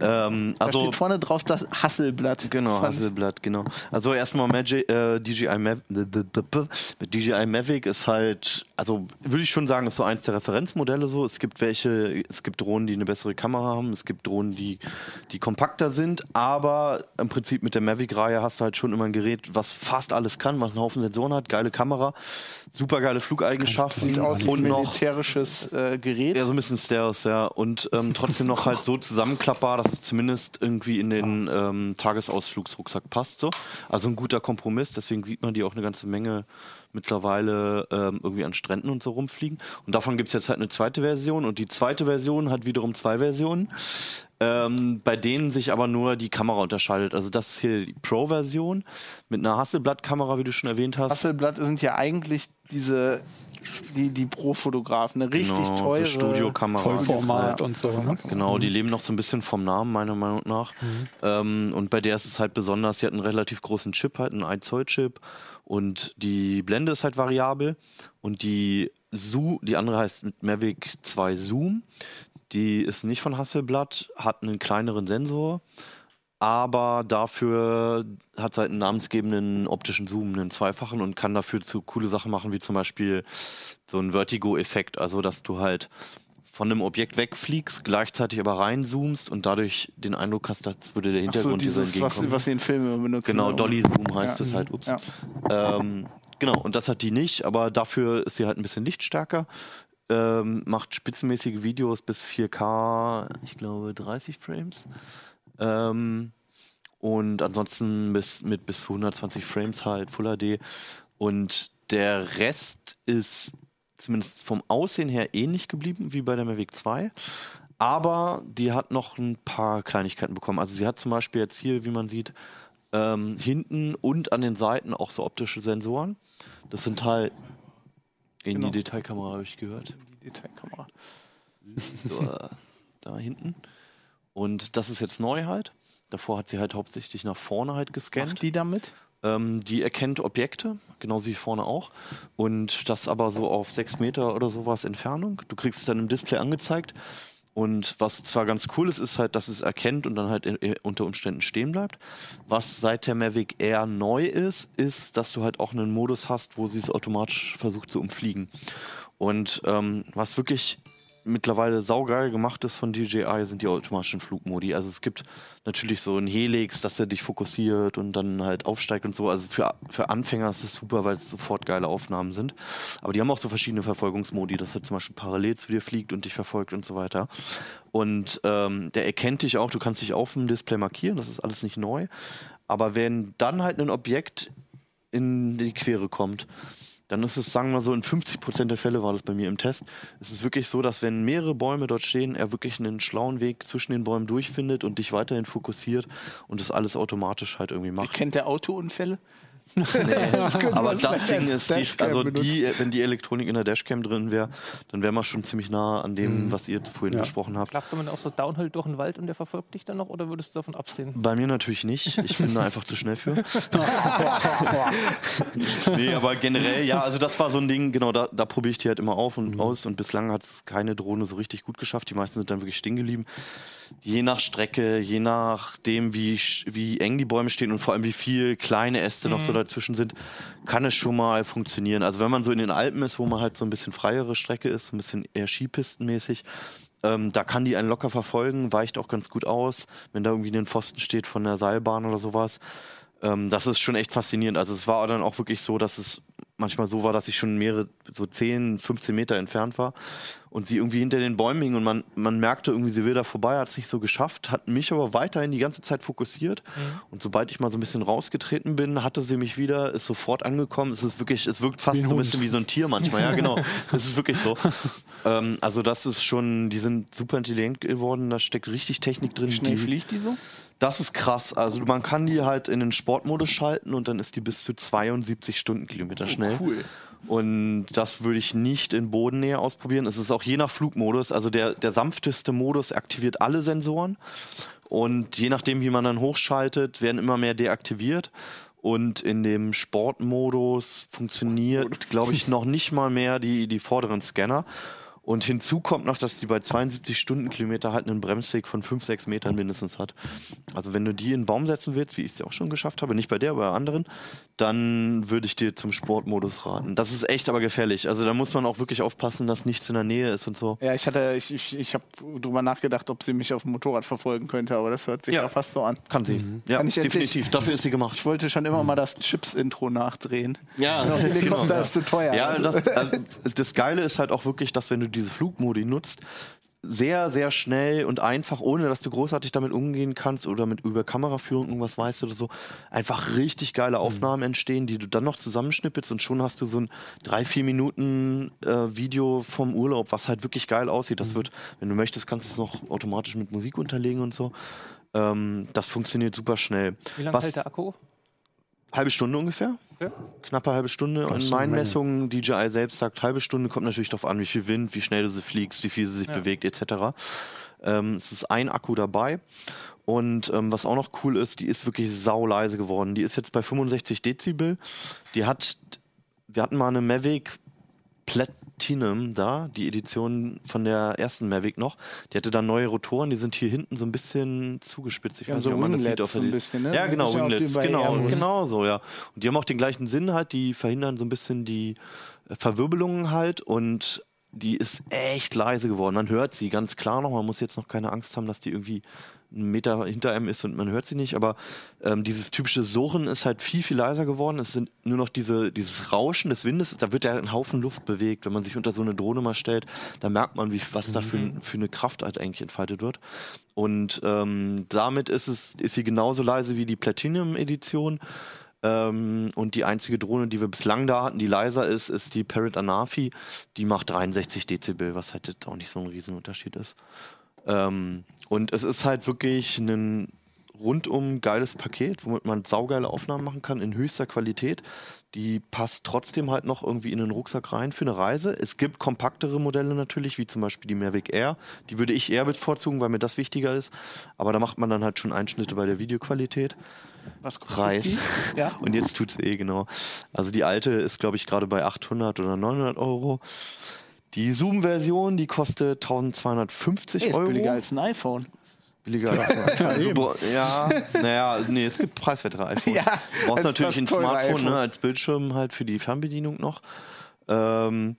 Ähm, also da steht vorne drauf das Hasselblatt. Genau, Hasselblatt, genau. Also erstmal Magic, äh, DJI, Mav DJI Mavic ist halt, also würde ich schon sagen, ist so eins der Referenzmodelle so. Es gibt welche, es gibt Drohnen, die eine bessere Kamera haben, es gibt Drohnen, die, die kompakter sind, aber im Prinzip mit der Mavic-Reihe hast du halt schon immer ein Gerät, was fast alles kann, was einen Haufen Sensoren hat, geile Kamera super geile Flugeigenschaften. Sieht aus wie ein militärisches äh, Gerät. Ja, so ein bisschen Stealth, ja. Und ähm, trotzdem noch halt so zusammenklappbar, dass es zumindest irgendwie in den ähm, Tagesausflugsrucksack passt. So. Also ein guter Kompromiss, deswegen sieht man die auch eine ganze Menge mittlerweile ähm, irgendwie an Stränden und so rumfliegen. Und davon gibt es jetzt halt eine zweite Version und die zweite Version hat wiederum zwei Versionen ähm, bei denen sich aber nur die Kamera unterscheidet. Also das ist hier die Pro-Version mit einer Hasselblatt-Kamera, wie du schon erwähnt hast. Hasselblatt sind ja eigentlich diese die, die Pro-Fotografen, eine richtig genau, teure Studiokamera. Vollformat und so. Ne? Genau, die leben noch so ein bisschen vom Namen, meiner Meinung nach. Mhm. Ähm, und bei der ist es halt besonders, sie hat einen relativ großen Chip, halt einen 1 Zoll Chip. Und die Blende ist halt variabel. Und die Zoom, die andere heißt Mavic 2 Zoom. Die ist nicht von Hasselblatt, hat einen kleineren Sensor, aber dafür hat es halt einen namensgebenden optischen Zoom, einen zweifachen und kann dafür zu coole Sachen machen, wie zum Beispiel so ein Vertigo-Effekt, also dass du halt von einem Objekt wegfliegst, gleichzeitig aber reinzoomst und dadurch den Eindruck hast, als würde der Hintergrund so, dieses, dir was, was sie in Filmen benutzen. Genau, Dolly Zoom heißt ja. es halt. Ups. Ja. Ähm, genau, und das hat die nicht, aber dafür ist sie halt ein bisschen lichtstärker. Ähm, macht spitzenmäßige Videos bis 4K, ich glaube 30 Frames. Ähm, und ansonsten bis, mit bis zu 120 Frames halt, Full HD. Und der Rest ist zumindest vom Aussehen her ähnlich geblieben wie bei der Mavic 2. Aber die hat noch ein paar Kleinigkeiten bekommen. Also sie hat zum Beispiel jetzt hier, wie man sieht, ähm, hinten und an den Seiten auch so optische Sensoren. Das sind halt in Genau. die Detailkamera habe ich gehört. Die Detailkamera. So, äh, da hinten. Und das ist jetzt neu halt. Davor hat sie halt hauptsächlich nach vorne halt gescannt. Macht die damit? Ähm, die erkennt Objekte, genauso wie vorne auch. Und das aber so auf sechs Meter oder sowas Entfernung. Du kriegst es dann im Display angezeigt. Und was zwar ganz cool ist, ist halt, dass es erkennt und dann halt unter Umständen stehen bleibt. Was seit der Mavic Air neu ist, ist, dass du halt auch einen Modus hast, wo sie es automatisch versucht zu umfliegen. Und ähm, was wirklich mittlerweile saugeil gemacht ist von DJI, sind die automatischen Flugmodi. Also es gibt natürlich so einen Helix, dass er dich fokussiert und dann halt aufsteigt und so. Also für, für Anfänger ist es super, weil es sofort geile Aufnahmen sind. Aber die haben auch so verschiedene Verfolgungsmodi, dass er zum Beispiel parallel zu dir fliegt und dich verfolgt und so weiter. Und ähm, der erkennt dich auch, du kannst dich auf dem Display markieren, das ist alles nicht neu. Aber wenn dann halt ein Objekt in die Quere kommt, dann ist es, sagen wir mal so, in 50 Prozent der Fälle war das bei mir im Test. Es ist wirklich so, dass wenn mehrere Bäume dort stehen, er wirklich einen schlauen Weg zwischen den Bäumen durchfindet und dich weiterhin fokussiert und das alles automatisch halt irgendwie macht. Kennt der Autounfälle? Aber das Ding ist, die, also die, wenn die Elektronik in der Dashcam drin wäre, dann wären wir schon ziemlich nah an dem, was ihr vorhin Ja. besprochen habt. Klappt man auch so Downhill durch den Wald und der verfolgt dich dann noch oder würdest du davon absehen? Bei mir natürlich nicht. Ich bin da einfach zu schnell für. nee, aber generell, ja, also das war so ein Ding, genau, da, da probiere ich die halt immer auf und aus und bislang hat es keine Drohne so richtig gut geschafft. Die meisten sind dann wirklich stehen geblieben. Je nach Strecke, je nachdem, wie, wie eng die Bäume stehen und vor allem wie viel kleine Äste noch so dazwischen sind, kann es schon mal funktionieren. Also wenn man so in den Alpen ist, wo man halt so ein bisschen freiere Strecke ist, so ein bisschen eher Skipistenmäßig, ähm, da kann die einen locker verfolgen, weicht auch ganz gut aus, wenn da irgendwie ein Pfosten steht von der Seilbahn oder sowas. Ähm, das ist schon echt faszinierend. Also es war dann auch wirklich so, dass es manchmal so war, dass ich schon mehrere, so 10, 15 Meter entfernt war und sie irgendwie hinter den Bäumen hing und man, man merkte irgendwie, sie will da vorbei, hat es nicht so geschafft, hat mich aber weiterhin die ganze Zeit fokussiert und sobald ich mal so ein bisschen rausgetreten bin, hatte sie mich wieder, ist sofort angekommen. Es ist wirklich, es wirkt fast so ein Hund. bisschen wie so ein Tier manchmal, ja genau. Es ist wirklich so. ähm, also das ist schon, die sind super intelligent geworden, da steckt richtig Technik drin. Wie schnell die, fliegt die so? das ist krass. Also man kann die halt in den Sportmodus schalten und dann ist die bis zu 72 Stundenkilometer schnell. cool. Und das würde ich nicht in Bodennähe ausprobieren. Es ist auch je nach Flugmodus. Also der, der sanfteste Modus aktiviert alle Sensoren. Und je nachdem, wie man dann hochschaltet, werden immer mehr deaktiviert. Und in dem Sportmodus funktioniert, glaube ich, noch nicht mal mehr die, die vorderen Scanner. Und hinzu kommt noch, dass die bei 72 Stundenkilometer halt einen Bremsweg von 5, 6 Metern mindestens hat. Also wenn du die in einen Baum setzen willst, wie ich es ja auch schon geschafft habe, nicht bei der, aber bei anderen, dann würde ich dir zum Sportmodus raten. Das ist echt aber gefährlich. Also da muss man auch wirklich aufpassen, dass nichts in der Nähe ist und so. Ja, ich hatte, ich, ich, ich habe drüber nachgedacht, ob sie mich auf dem Motorrad verfolgen könnte, aber das hört sich ja, Ja. fast so an. Kann sie. Ja, Kann ich endlich- definitiv. Dafür ist sie gemacht. Ich wollte schon immer mal das Chips-Intro nachdrehen. Ja, Helikopter ist zu teuer. Ja, das, also, das Geile ist halt auch wirklich, dass wenn du diese Flugmodi nutzt, sehr, sehr schnell und einfach, ohne dass du großartig damit umgehen kannst oder mit über Kameraführung irgendwas weißt oder so, einfach richtig geile Aufnahmen entstehen, die du dann noch zusammenschnippelst und schon hast du so ein drei, vier Minuten äh, Video vom Urlaub, was halt wirklich geil aussieht. Das wird, wenn du möchtest, kannst du es noch automatisch mit Musik unterlegen und so. Ähm, das funktioniert super schnell. Wie lange Was- hält der Akku? Halbe Stunde ungefähr? Okay. Knappe halbe Stunde. ist In eine meinen. Messungen, DJI selbst sagt halbe Stunde, kommt natürlich darauf an, wie viel Wind, wie schnell du sie fliegst, wie viel sie sich Ja. bewegt, etc. Ähm, es ist ein Akku dabei. Und ähm, was auch noch cool ist, die ist wirklich sauleise geworden. Die ist jetzt bei 65 Dezibel. Die hat, wir hatten mal eine Mavic Platinum da, die Edition von der ersten Mavic noch. Die hatte dann neue Rotoren, die sind hier hinten so ein bisschen zugespitzt. Ich Ja, weiß so nicht, ob man das sieht auf so ein bisschen, ne? Ja, genau, Winglets, genau, Airbus. genau so, ja. Und die haben auch den gleichen Sinn halt, die verhindern so ein bisschen die äh, Verwirbelungen halt und die ist echt leise geworden. Man hört sie ganz klar noch, man muss jetzt noch keine Angst haben, dass die irgendwie einen Meter hinter einem ist und man hört sie nicht, aber ähm, dieses typische Surren ist halt viel, viel leiser geworden. Es sind nur noch diese, dieses Rauschen des Windes, da wird ja ein Haufen Luft bewegt. Wenn man sich unter so eine Drohne mal stellt, da merkt man, wie, was da für, für eine Kraft halt eigentlich entfaltet wird. Und ähm, damit ist, es, ist sie genauso leise wie die Platinum-Edition. Ähm, und die einzige Drohne, die wir bislang da hatten, die leiser ist, ist die Parrot Anafi. Die macht 63 Dezibel, was halt jetzt auch nicht so ein Riesenunterschied ist. Ähm, und es ist halt wirklich ein rundum geiles Paket, womit man saugeile Aufnahmen machen kann in höchster Qualität. Die passt trotzdem halt noch irgendwie in den Rucksack rein für eine Reise. Es gibt kompaktere Modelle natürlich, wie zum Beispiel die Mavic Air. Die würde ich eher bevorzugen, weil mir das wichtiger ist. Aber da macht man dann halt schon Einschnitte bei der Videoqualität. Was kostet Preis. Ja. Und jetzt tut's eh, genau. Also die alte ist, glaube ich, gerade bei 800 oder 900 Euro. Die Zoom-Version, die kostet 1250 Ey, ist Euro. billiger als ein iPhone. Billiger als Ja, eben. Ja, naja, nee, es gibt preiswertere iPhones. Ja, du brauchst natürlich ein Smartphone iPhone. ne, als Bildschirm halt für die Fernbedienung noch. Ähm,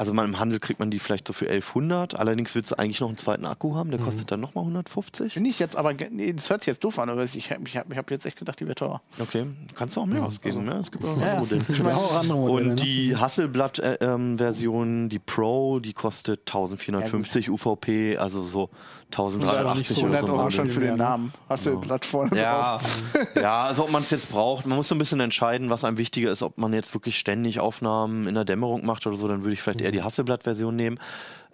also man, im Handel kriegt man die vielleicht so für 1100. Allerdings willst du eigentlich noch einen zweiten Akku haben, der Mhm. kostet dann nochmal 150. Finde ich jetzt aber, nee, das hört sich jetzt doof an, aber ich habe ich hab, ich hab jetzt echt gedacht, die wäre teuer. Okay, kannst du auch mehr ausgeben, ne? Es gibt auch Ja, andere Modelle. Auch andere Modelle, Und ne? die Hasselblatt-Version, die Pro, die kostet 1450 UVP, also so 1083 so oder 100 so. Euro schon für den Namen. Hast du ein Blatt vorne Ja, drauf? ja, also ob man es jetzt braucht. Man muss so ein bisschen entscheiden, was einem wichtiger ist. Ob man jetzt wirklich ständig Aufnahmen in der Dämmerung macht oder so, dann würde ich vielleicht eher die Hasselblatt-Version nehmen.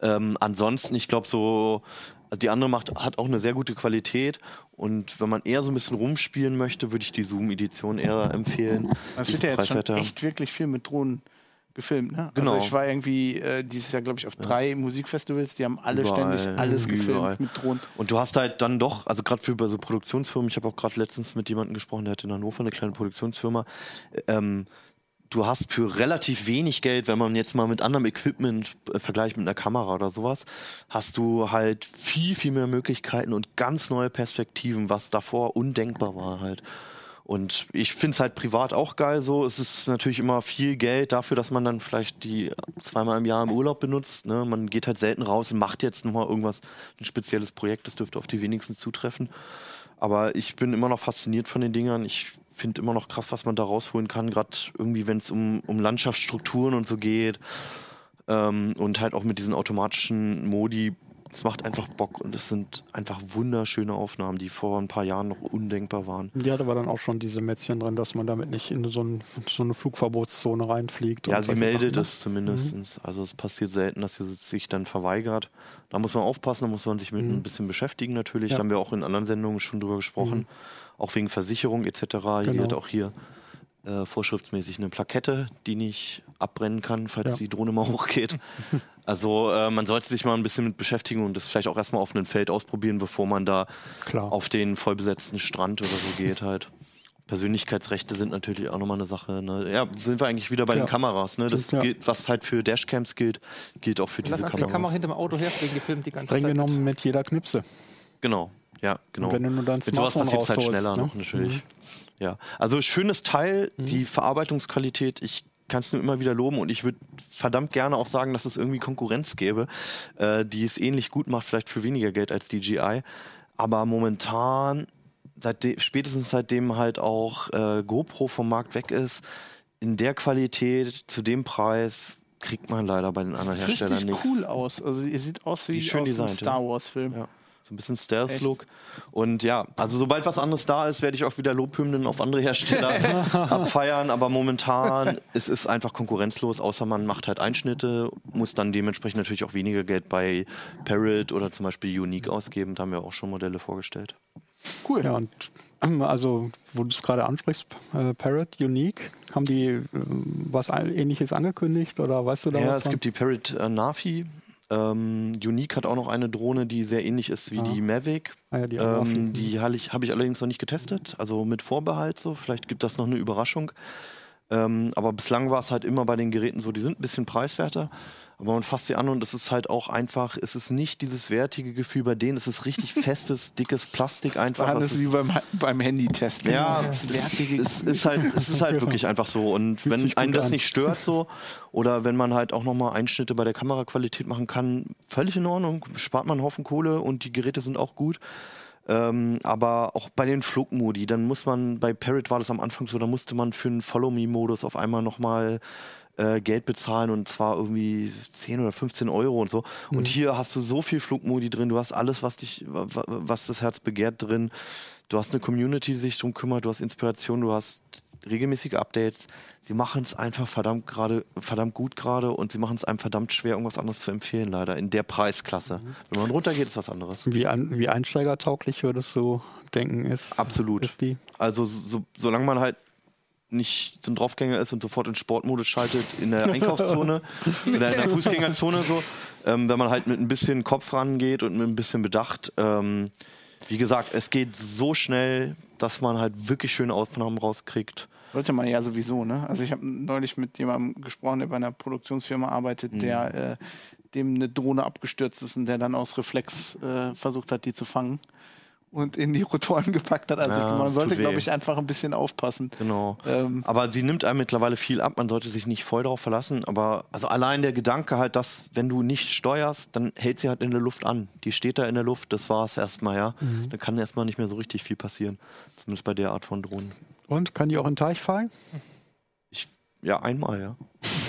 Ähm, ansonsten, ich glaube so, also die andere macht, hat auch eine sehr gute Qualität. Und wenn man eher so ein bisschen rumspielen möchte, würde ich die Zoom-Edition eher empfehlen. Die wird ist ja jetzt schon echt wirklich viel mit Drohnen gefilmt. Ne? Genau. Also ich war irgendwie äh, dieses Jahr, glaube ich, auf drei Musikfestivals, die haben alle Überall, ständig alles gefilmt überall. mit Drohnen. Und du hast halt dann doch, also gerade für so Produktionsfirmen, ich habe auch gerade letztens mit jemandem gesprochen, der hat in Hannover eine kleine Produktionsfirma. Ähm, du hast für relativ wenig Geld, wenn man jetzt mal mit anderem Equipment äh, vergleicht mit einer Kamera oder sowas, hast du halt viel, viel mehr Möglichkeiten und ganz neue Perspektiven, was davor undenkbar war halt. Und ich finde es halt privat auch geil so. Es ist natürlich immer viel Geld dafür, dass man dann vielleicht die zweimal im Jahr im Urlaub benutzt. Ne? Man geht halt selten raus und macht jetzt nochmal irgendwas, ein spezielles Projekt. Das dürfte auf die wenigsten zutreffen. Aber ich bin immer noch fasziniert von den Dingern. Ich finde immer noch krass, was man da rausholen kann. Gerade irgendwie, wenn es um, um Landschaftsstrukturen und so geht. Ähm, und halt auch mit diesen automatischen Modi. Es macht einfach Bock und es sind einfach wunderschöne Aufnahmen, die vor ein paar Jahren noch undenkbar waren. Die hat aber dann auch schon diese Mätzchen drin, dass man damit nicht in so, ein, so eine Flugverbotszone reinfliegt. Ja, sie meldet ne? es zumindest. Also es passiert selten, dass sie sich dann verweigert. Da muss man aufpassen, da muss man sich mit ein bisschen beschäftigen natürlich. Ja. Da haben wir auch in anderen Sendungen schon drüber gesprochen. Auch wegen Versicherung etc. Genau. hat auch hier äh, vorschriftsmäßig eine Plakette, die nicht abbrennen kann, falls Ja. die Drohne mal hochgeht. Also äh, man sollte sich mal ein bisschen mit beschäftigen und das vielleicht auch erstmal auf einem Feld ausprobieren, bevor man da Klar. auf den vollbesetzten Strand oder so geht halt. Persönlichkeitsrechte sind natürlich auch nochmal eine Sache. Ne? Ja, sind wir eigentlich wieder bei Ja. den Kameras. Ne? Das ja. gilt, was halt für Dashcams gilt, gilt auch für Lass diese einfach die Kameras. Kamera hinterm Auto herfliegen, gefilmt die ganze Streng Zeit. mit. genommen mit jeder Knipse. Genau, ja, genau. Und wenn du nur dein Mit sowas Smartphone passiert es halt schneller ne? noch natürlich. Ja, also schönes Teil, die Verarbeitungsqualität, ich kann es nur immer wieder loben und ich würde verdammt gerne auch sagen, dass es irgendwie Konkurrenz gäbe, äh, die es ähnlich gut macht, vielleicht für weniger Geld als DJI. Aber momentan, seitde spätestens seitdem halt auch äh, GoPro vom Markt weg ist, in der Qualität, zu dem Preis, kriegt man leider bei den anderen Sieht Herstellern nichts. cool aus. Also ihr sieht aus wie schön aus designt, Star Wars Film. Ja. So ein bisschen Stealth-Look. Und ja, also sobald was anderes da ist, werde ich auch wieder Lobhymnen auf andere Hersteller abfeiern. Aber momentan es ist einfach konkurrenzlos, außer man macht halt Einschnitte, muss dann dementsprechend natürlich auch weniger Geld bei Parrot oder zum Beispiel Unique ausgeben. Da haben wir auch schon Modelle vorgestellt. Cool. Ja, und ähm, also, wo du es gerade ansprichst, äh, Parrot, Unique, haben die äh, was ähnliches angekündigt oder weißt du da Ja, was? es von? gibt die Parrot äh, Nafi. Ähm, Unique hat auch noch eine Drohne, die sehr ähnlich ist wie Ah. die Mavic. Ah ja, die. Ähm, die habe ich, hab ich allerdings noch nicht getestet, also mit Vorbehalt so. Vielleicht gibt das noch eine Überraschung. Ähm, aber bislang war es halt immer bei den Geräten so, die sind ein bisschen preiswerter. Aber man fasst sie an und es ist halt auch einfach, es ist nicht dieses wertige Gefühl bei denen, es ist richtig festes, dickes Plastik einfach. Das ist wie beim, beim Handy-Test. Ja, ja. Es, es, ist halt, es ist halt wirklich einfach so. Und Fühlt wenn einen das an. nicht stört so, oder wenn man halt auch nochmal Einschnitte bei der Kameraqualität machen kann, völlig in Ordnung, spart man einen Haufen Kohle und die Geräte sind auch gut. Ähm, aber auch bei den Flugmodi, dann muss man, bei Parrot war das am Anfang so, da musste man für einen Follow-Me-Modus auf einmal nochmal äh, Geld bezahlen und zwar irgendwie 10 oder 15 Euro und so. Mhm. Und hier hast du so viel Flugmodi drin, du hast alles, was dich, was das Herz begehrt drin. Du hast eine Community, die sich darum kümmert, du hast Inspiration, du hast regelmäßige Updates. Sie machen es einfach verdammt gerade, verdammt gut gerade und sie machen es einem verdammt schwer, irgendwas anderes zu empfehlen, leider, in der Preisklasse. Mhm. Wenn man runtergeht, ist was anderes. Wie, an, wie einsteigertauglich würdest du denken, ist, Absolut. Ist die? Also so, solange man halt nicht so ein Draufgänger ist und sofort in Sportmodus schaltet in der Einkaufszone oder in der Fußgängerzone so, ähm, wenn man halt mit ein bisschen Kopf rangeht und mit ein bisschen Bedacht. Ähm, wie gesagt, es geht so schnell, dass man halt wirklich schöne Aufnahmen rauskriegt. Sollte man ja sowieso, ne? Also ich habe neulich mit jemandem gesprochen, der bei einer Produktionsfirma arbeitet, mhm. der äh, dem eine Drohne abgestürzt ist und der dann aus Reflex äh, versucht hat, die zu fangen und in die Rotoren gepackt hat. Also ja, man sollte, glaube ich, einfach ein bisschen aufpassen. Genau. Ähm, aber sie nimmt einem mittlerweile viel ab. Man sollte sich nicht voll darauf verlassen. Aber also allein der Gedanke halt, dass wenn du nicht steuerst, dann hält sie halt in der Luft an. Die steht da in der Luft. Das war es erstmal, ja. Mhm. Dann kann erstmal nicht mehr so richtig viel passieren. Zumindest bei der Art von Drohnen. Und kann die auch in den Teich fallen? Ich, ja, einmal, ja.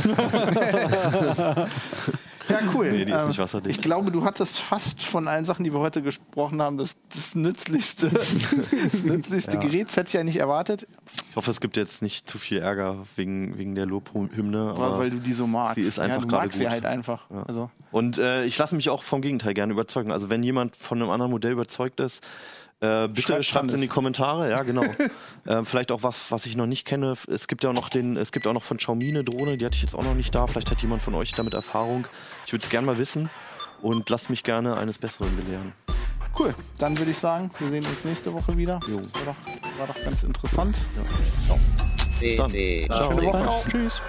Ja, cool. Nee, die ist nicht ähm, wasserdicht. Ich glaube, du hattest fast von allen Sachen, die wir heute gesprochen haben, das, das nützlichste, das nützlichste ja. Gerät. Das hätte ich ja nicht erwartet. Ich hoffe, es gibt jetzt nicht zu viel Ärger wegen, wegen der Lobhymne. Aber weil du die so magst. Sie ist einfach ja, du magst gut. sie halt einfach. Ja. Also. Und äh, ich lasse mich auch vom Gegenteil gerne überzeugen. Also wenn jemand von einem anderen Modell überzeugt ist, äh, bitte schreibt es in die Kommentare, ja genau. äh, vielleicht auch was, was ich noch nicht kenne. Es gibt ja auch noch den, es gibt auch noch von Xiaomi eine Drohne, die hatte ich jetzt auch noch nicht da. Vielleicht hat jemand von euch damit Erfahrung. Ich würde es gerne mal wissen und lasst mich gerne eines Besseren belehren. Cool, dann würde ich sagen, wir sehen uns nächste Woche wieder. Jo. Das war doch, war doch ganz interessant. Ja. Ciao. Bis dann. Ciao. Schöne Woche. Tschüss.